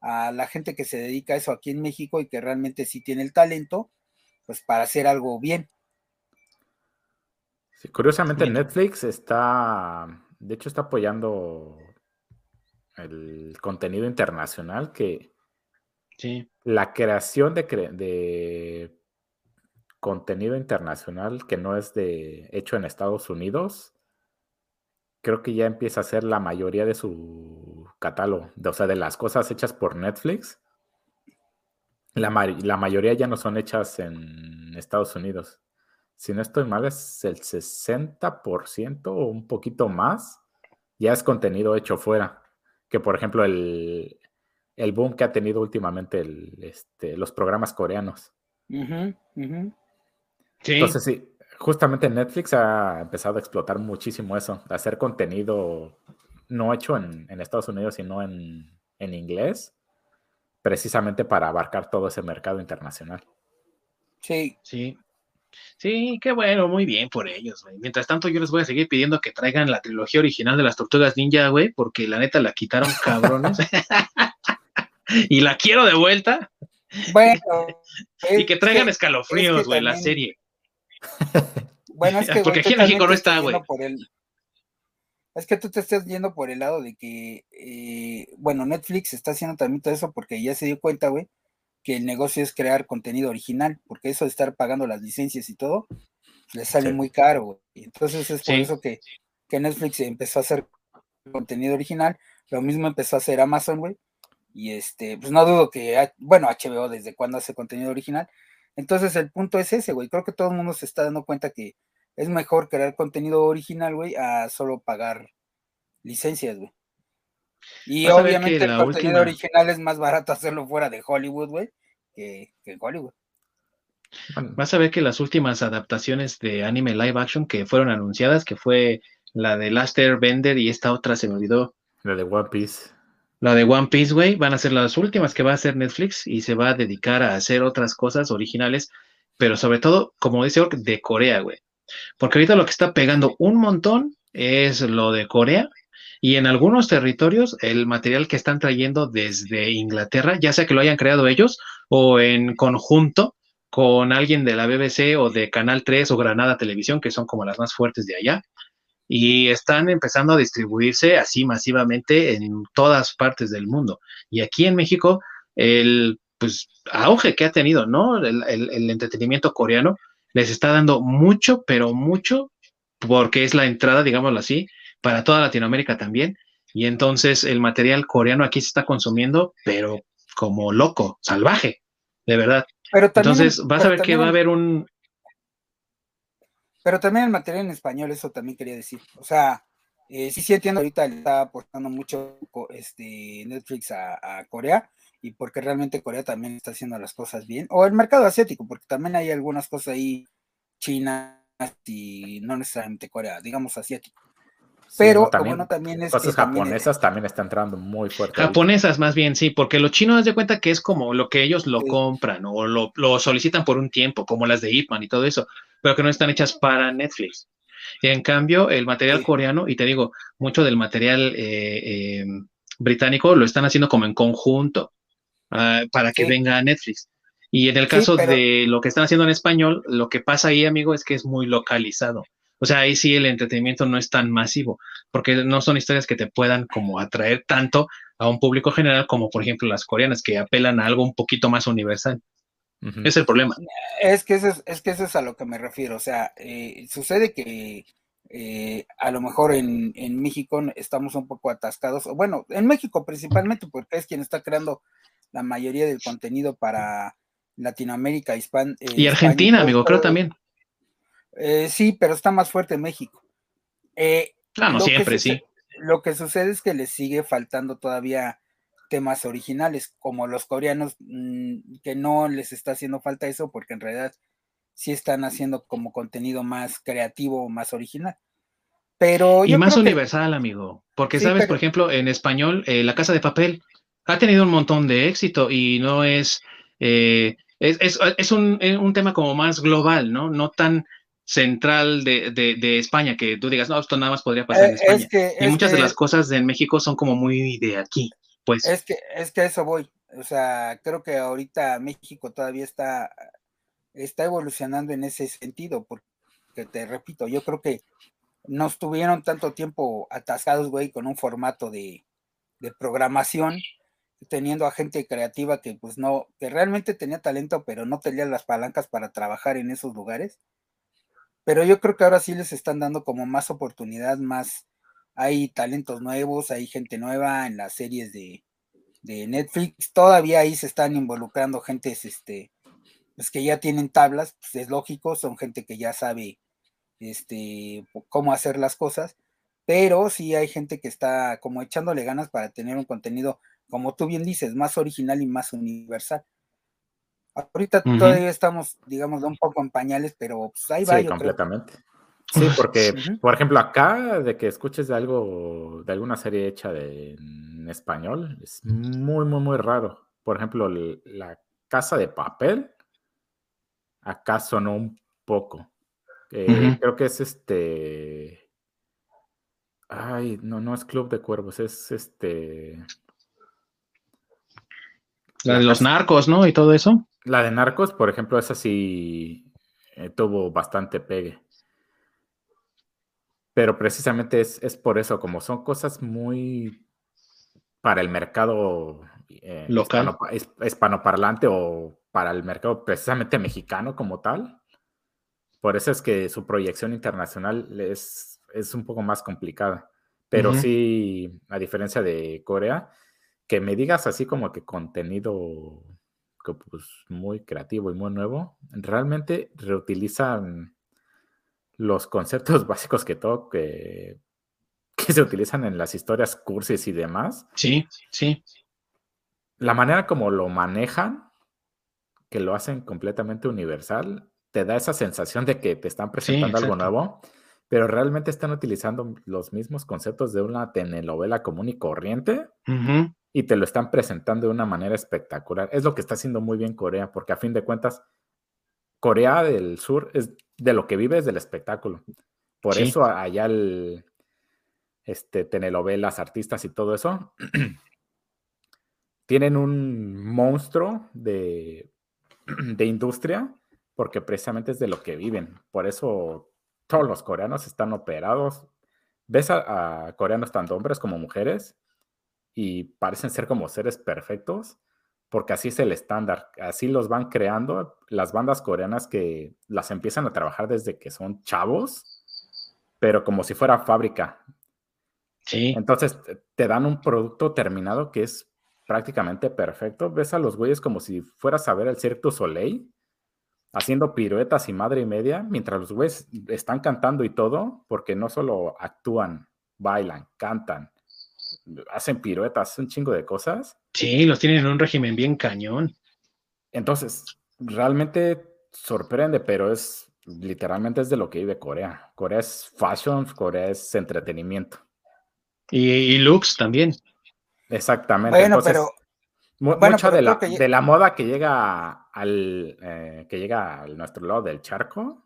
a la gente que se dedica a eso aquí en México y que realmente sí tiene el talento, pues para hacer algo bien. curiosamente Netflix está, de hecho está apoyando el contenido internacional que sí. la creación de, de contenido internacional que no es de hecho en Estados Unidos creo que ya empieza a ser la mayoría de su catálogo, o sea, de las cosas hechas por Netflix. La, mayoría ya no son hechas en Estados Unidos. Si no estoy mal, es el 60% o un poquito más ya es contenido hecho fuera. Que por ejemplo, el, boom que ha tenido últimamente este, los programas coreanos. Entonces, sí, justamente Netflix ha empezado a explotar muchísimo eso, hacer contenido no hecho en, Estados Unidos, sino en, inglés, precisamente para abarcar todo ese mercado internacional. Sí. Sí. Sí, qué bueno, muy bien por ellos, güey. Mientras tanto, yo les voy a seguir pidiendo que traigan la trilogía original de las Tortugas Ninja, güey, porque la neta la quitaron cabrones. y la quiero de vuelta. Bueno. y que traigan escalofríos, güey, la serie. Bueno, es que. Porque aquí en México no está, güey. Es que tú te estás yendo por el lado de que, eh, bueno, Netflix está haciendo también todo eso porque ya se dio cuenta, güey, que el negocio es crear contenido original, porque eso de estar pagando las licencias y todo, le sale muy caro, güey. Entonces es por eso que, que Netflix empezó a hacer contenido original, lo mismo empezó a hacer Amazon, güey, y este, pues no dudo que, bueno, HBO desde cuándo hace contenido original. Entonces el punto es ese, güey. Creo que todo el mundo se está dando cuenta que es mejor crear contenido original, güey, a solo pagar licencias, güey. Y obviamente el contenido original es más barato hacerlo fuera de Hollywood, güey, que, que en Hollywood. Vas a ver que las últimas adaptaciones de anime live action que fueron anunciadas, que fue la de Last Airbender y esta otra se me olvidó. La de One Piece. La de One Piece, güey, van a ser las últimas que va a hacer Netflix y se va a dedicar a hacer otras cosas originales, pero sobre todo, como dice Ork, de Corea, güey. Porque ahorita lo que está pegando un montón es lo de Corea y en algunos territorios el material que están trayendo desde Inglaterra, ya sea que lo hayan creado ellos o en conjunto con alguien de la BBC o de Canal 3 o Granada Televisión, que son como las más fuertes de allá, y están empezando a distribuirse así masivamente en todas partes del mundo. Y aquí en México, el pues, auge que ha tenido, ¿no? El, entretenimiento coreano les está dando mucho, pero mucho, porque es la entrada, digámoslo así, para toda Latinoamérica también. Y entonces el material coreano aquí se está consumiendo, pero como loco, salvaje, de verdad. Pero entonces vas a ver que va a haber un, pero también el material en español, eso también quería decir. O sea, eh, sí, sí entiendo, ahorita le está aportando mucho este, Netflix a, Corea y porque realmente Corea también está haciendo las cosas bien. O el mercado asiático, porque también hay algunas cosas ahí chinas y no necesariamente Corea, digamos asiático. Pero bueno, también es. Cosas japonesas también están entrando muy fuerte. Japonesas, más bien, sí, porque los chinos, de cuenta que es como lo que ellos lo compran o lo, lo, solicitan por un tiempo, como las de Ip y todo eso pero que no están hechas para Netflix. Y en cambio, el material coreano, y te digo, mucho del material eh, eh, británico lo están haciendo como en conjunto ah, para que venga a Netflix. Y en el caso de lo que están haciendo en español, lo que pasa ahí, amigo, es que es muy localizado. O sea, ahí sí el entretenimiento no es tan masivo, porque no son historias que te puedan como atraer tanto a un público general como por ejemplo las coreanas, que apelan a algo un poquito más universal. Es el problema. Es que, eso es, que eso es a lo que me refiero. O sea, eh, sucede que eh, a lo mejor en, México estamos un poco atascados. Bueno, en México principalmente, porque es quien está creando la mayoría del contenido para Latinoamérica, Hispan, eh, y Argentina, amigo, creo también. Sí, pero está más fuerte México. ah, no siempre, sí. Lo que sucede es que le sigue faltando todavía temas originales, como los coreanos, mm, que no les está haciendo falta eso, porque en realidad sí están haciendo como contenido más creativo, más original. Pero y más universal, amigo, porque sabes, por ejemplo, en español, eh, La Casa de Papel ha tenido un montón de éxito y no es, eh, es, un, un, tema como más global, ¿no? No tan central de, de, España, que tú digas, no, esto nada más podría pasar en eh, España. y muchas de las cosas en México son como muy de aquí. Pues. Es que, es que a eso voy. O sea, creo que ahorita México todavía está, está evolucionando en ese sentido, porque te repito, yo creo que no estuvieron tanto tiempo atascados, güey, con un formato de, de programación, teniendo a gente creativa que pues no, que realmente tenía talento, pero no tenía las palancas para trabajar en esos lugares. Pero yo creo que ahora sí les están dando como más oportunidad, más, hay talentos nuevos, hay gente nueva en las series de, Netflix, todavía ahí se están involucrando gentes este, pues que ya tienen tablas, pues es lógico, son gente que ya sabe este, cómo hacer las cosas, pero sí hay gente que está como echándole ganas para tener un contenido, como tú bien dices, más original y más universal. Ahorita todavía estamos, digamos, un poco en pañales, pero pues ahí va. Sí, completamente. Sí, porque, por ejemplo, acá de que escuches de algo, de alguna serie hecha de, en español, es muy, muy, muy raro. Por ejemplo, La Casa de Papel, acá sonó un poco. Eh, creo que es este. Ay, no, no es Club de Cuervos, es este. La de los narcos, ¿no? Y todo eso. La de narcos, por ejemplo, esa sí eh, tuvo bastante pegue. Pero precisamente es, por eso, como son cosas muy para el mercado eh, local, hispanoparlante o para el mercado precisamente mexicano como tal. Por eso es que su proyección internacional es, es un poco más complicada. Pero sí, a diferencia de Corea, que me digas así como que contenido pues, muy creativo y muy nuevo, realmente reutilizan los conceptos básicos que todo que, que se utilizan en las historias cursis y demás. Sí, sí. La manera como lo manejan, que lo hacen completamente universal, te da esa sensación de que te están presentando algo nuevo pero realmente están utilizando los mismos conceptos de una telenovela común y corriente y te lo están presentando de una manera espectacular. Es lo que está haciendo muy bien Corea, porque a fin de cuentas, Corea del Sur es de lo que vive es del espectáculo. Por eso allá el este, telenovelas, artistas y todo eso, tienen un monstruo de, de industria, porque precisamente es de lo que viven. Por eso todos los coreanos están operados. Ves a, coreanos tanto hombres como mujeres y parecen ser como seres perfectos porque así es el estándar, así los van creando las bandas coreanas que las empiezan a trabajar desde que son chavos, pero como si fuera fábrica. Sí. Entonces te dan un producto terminado que es prácticamente perfecto. Ves a los güeyes como si fueras a ver el Cirque du Soleil haciendo piruetas y madre y media, mientras los güeyes están cantando y todo, porque no solo actúan, bailan, cantan, hacen piruetas, un chingo de cosas. Sí, los tienen en un régimen bien cañón. Entonces, realmente sorprende, pero es literalmente es de lo que vive Corea. Corea es fashion, Corea es entretenimiento. Y, looks también. Exactamente. Bueno, pero mucho de la, de la, moda que llega al eh, que llega a nuestro lado del charco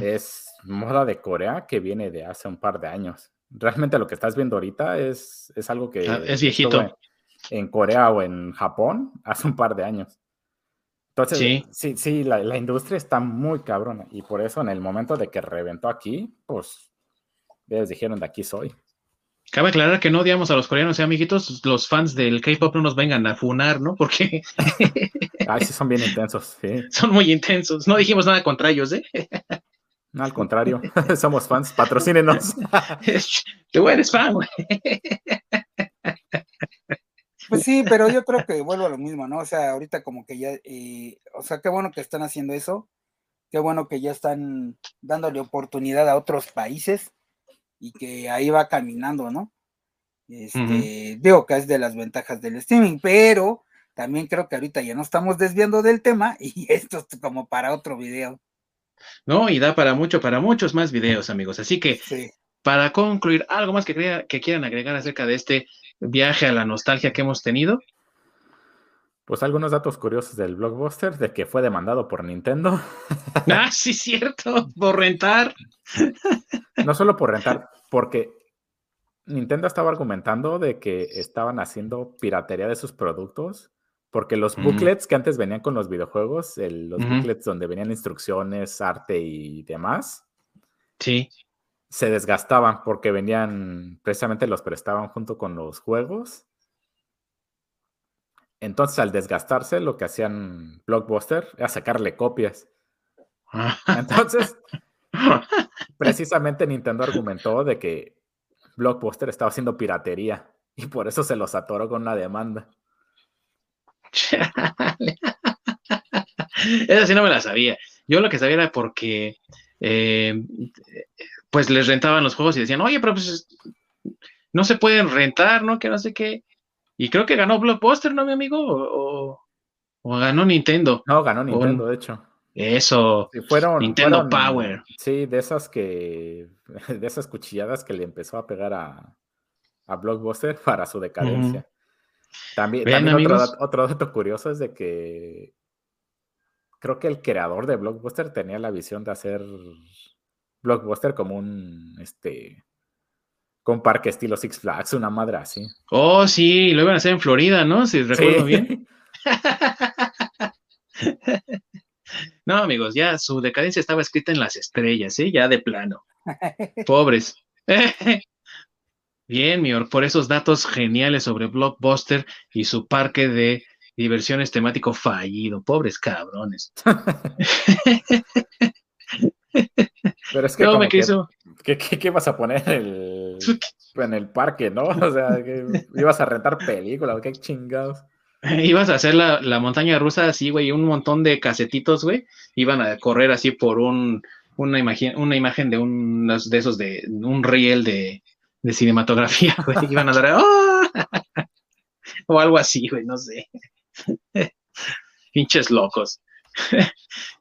es moda de Corea que viene de hace un par de años. Realmente lo que estás viendo ahorita es, es algo que ah, es viejito en, Corea o en Japón hace un par de años. Entonces, sí, sí, sí la, la, industria está muy cabrona y por eso en el momento de que reventó aquí, pues les dijeron de aquí soy. Cabe aclarar que no odiamos a los coreanos, ¿eh, amiguitos? Los fans del K-pop no nos vengan a funar, ¿no? Porque. Ay, sí, son bien intensos, sí. Son muy intensos. No dijimos nada contra ellos, ¿eh? No, al contrario, somos fans, patrocínenos. Tú eres fan, güey. Pues sí, pero yo creo que vuelvo a lo mismo, ¿no? O sea, ahorita como que ya, eh, o sea, qué bueno que están haciendo eso, qué bueno que ya están dándole oportunidad a otros países y que ahí va caminando, ¿no? Este, Digo que es de las ventajas del streaming, pero también creo que ahorita ya no estamos desviando del tema y esto es como para otro video. No, y da para mucho, para muchos más videos, amigos. Así que, para concluir, ¿algo más que, que quieran agregar acerca de este viaje a la nostalgia que hemos tenido? Pues algunos datos curiosos del blockbuster, de que fue demandado por Nintendo. Ah, sí, cierto, por rentar. No solo por rentar, porque Nintendo estaba argumentando de que estaban haciendo piratería de sus productos, porque los mm. booklets que antes venían con los videojuegos, los booklets donde venían instrucciones, arte y demás, sí. se desgastaban porque venían, precisamente los prestaban junto con los juegos. Entonces, al desgastarse, lo que hacían Blockbuster era sacarle copias. Entonces, Precisamente Nintendo argumentó de que Blockbuster estaba haciendo piratería y por eso se los atoró con una demanda. Esa sí no me la sabía. Yo lo que sabía era porque eh, pues les rentaban los juegos y decían, oye, pero pues no se pueden rentar, ¿no? Que no sé qué. Y creo que ganó Blockbuster, ¿no, mi amigo? O, ganó Nintendo. No, ganó Nintendo, de hecho. Eso. fueron, Nintendo Power. Sí, de esas que. De esas cuchilladas que le empezó a pegar a, a Blockbuster para su decadencia. También, otro, dato curioso es de que creo que el creador de Blockbuster tenía la visión de hacer Blockbuster como un este con parque estilo Six Flags, una madre así. Oh, sí, lo iban a hacer en Florida, ¿no? Si recuerdo bien. No, amigos, ya su decadencia estaba escrita en las estrellas, ¿eh? Ya de plano. Pobres. Bien, mi por esos datos geniales sobre Blockbuster y su parque de diversiones temático fallido. Pobres cabrones. Pero es que, no, me quiso... ¿qué, qué, vas a poner en el parque, no? O sea, que ibas a rentar películas, qué chingados. Ibas a hacer la, montaña rusa así, güey, un montón de casetitos, güey. Iban a correr así por un, una, imagen, una imagen de unos de esos de un riel de, cinematografía, güey. Iban a dar ¡ah! o algo así, güey, no sé. Pinches locos.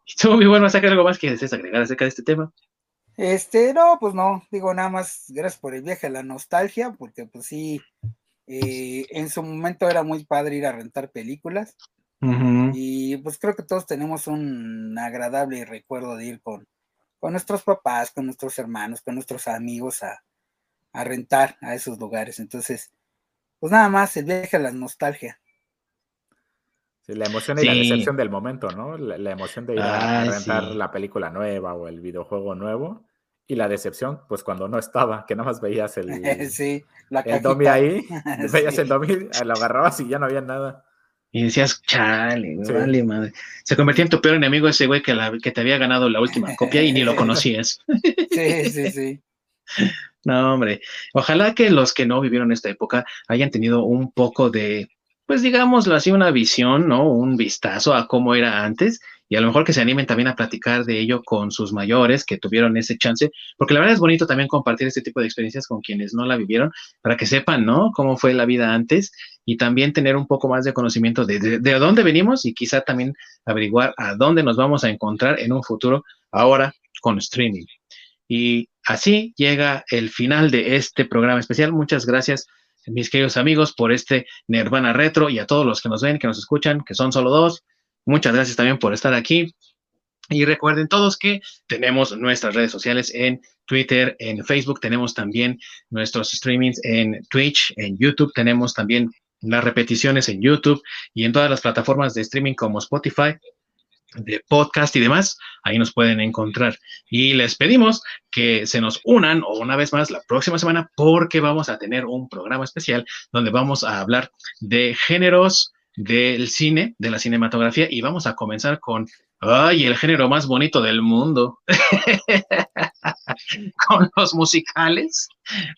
Estuvo muy bueno, sacar algo más que desees agregar acerca de este tema. Este, no, pues no, digo nada más, gracias por el viaje a la nostalgia, porque pues sí, eh, en su momento era muy padre ir a rentar películas. Y pues creo que todos tenemos un agradable recuerdo de ir con, con nuestros papás, con nuestros hermanos, con nuestros amigos a, rentar a esos lugares. Entonces, pues nada más, el viaje a la nostalgia. la emoción y la decepción del momento, ¿no? La, emoción de ir a, rentar la película nueva o el videojuego nuevo y la decepción, pues cuando no estaba, que nada más veías el, sí, el domi ahí, veías el domi, lo agarrabas y ya no había nada. Y decías, chale, vale madre. Se convertía en tu peor enemigo ese güey que, que te había ganado la última copia y ni lo conocías. sí, sí, sí. No, hombre. Ojalá que los que no vivieron esta época hayan tenido un poco de, pues digámoslo así, una visión, ¿no? Un vistazo a cómo era antes y a lo mejor que se animen también a platicar de ello con sus mayores que tuvieron ese chance, porque la verdad es bonito también compartir este tipo de experiencias con quienes no la vivieron, para que sepan, ¿no? Cómo fue la vida antes y también tener un poco más de conocimiento de, de, dónde venimos y quizá también averiguar a dónde nos vamos a encontrar en un futuro ahora con streaming. Y así llega el final de este programa especial. Muchas gracias mis queridos amigos, por este Nirvana Retro y a todos los que nos ven, que nos escuchan, que son solo dos. Muchas gracias también por estar aquí. Y recuerden todos que tenemos nuestras redes sociales en Twitter, en Facebook, tenemos también nuestros streamings en Twitch, en YouTube, tenemos también las repeticiones en YouTube y en todas las plataformas de streaming como Spotify, de podcast y demás, ahí nos pueden encontrar. Y les pedimos que se nos unan o una vez más la próxima semana porque vamos a tener un programa especial donde vamos a hablar de géneros del cine, de la cinematografía, y vamos a comenzar con, ay, el género más bonito del mundo, con los musicales,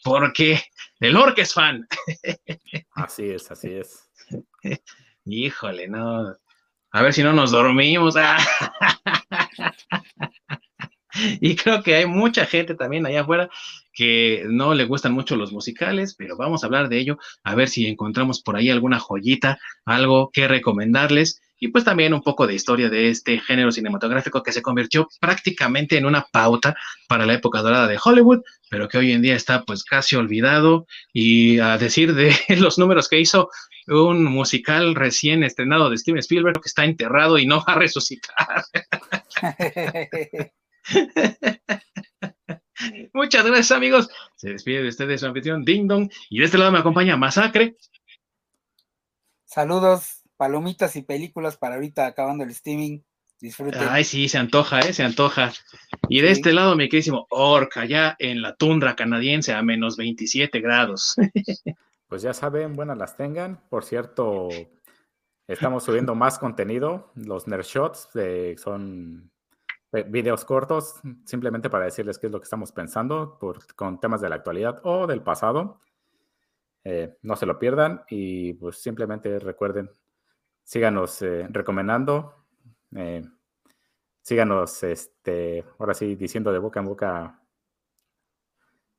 porque el orque es fan. así es, así es. Híjole, no. A ver si no nos dormimos. y creo que hay mucha gente también allá afuera que no le gustan mucho los musicales, pero vamos a hablar de ello, a ver si encontramos por ahí alguna joyita, algo que recomendarles y pues también un poco de historia de este género cinematográfico que se convirtió prácticamente en una pauta para la época dorada de Hollywood, pero que hoy en día está pues casi olvidado y a decir de los números que hizo un musical recién estrenado de Steven Spielberg que está enterrado y no va a resucitar. Muchas gracias, amigos. Se despide de ustedes su anfitrión Ding Dong. Y de este lado me acompaña Masacre. Saludos, palomitas y películas para ahorita acabando el streaming. Disfruten. Ay, sí, se antoja, ¿eh? Se antoja. Y de este lado, mi queridísimo Orca, ya en la tundra canadiense a menos 27 grados. Pues ya saben, buenas las tengan. Por cierto, estamos subiendo más contenido. Los Nerd Shots son videos cortos, simplemente para decirles qué es lo que estamos pensando por, con temas de la actualidad o del pasado. Eh, no se lo pierdan y pues simplemente recuerden, síganos eh, recomendando, eh, síganos, este, ahora sí, diciendo de boca en boca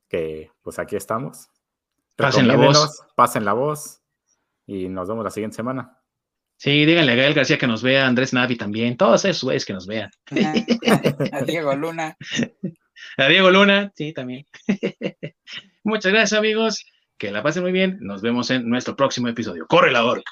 que pues aquí estamos. Pasen la voz. Pasen la voz y nos vemos la siguiente semana. Sí, díganle a Gael García que nos vea, Andrés Navi también, todos esos güeyes que nos vean. a Diego Luna. A Diego Luna, sí, también. Muchas gracias, amigos. Que la pasen muy bien. Nos vemos en nuestro próximo episodio. ¡Corre la orca!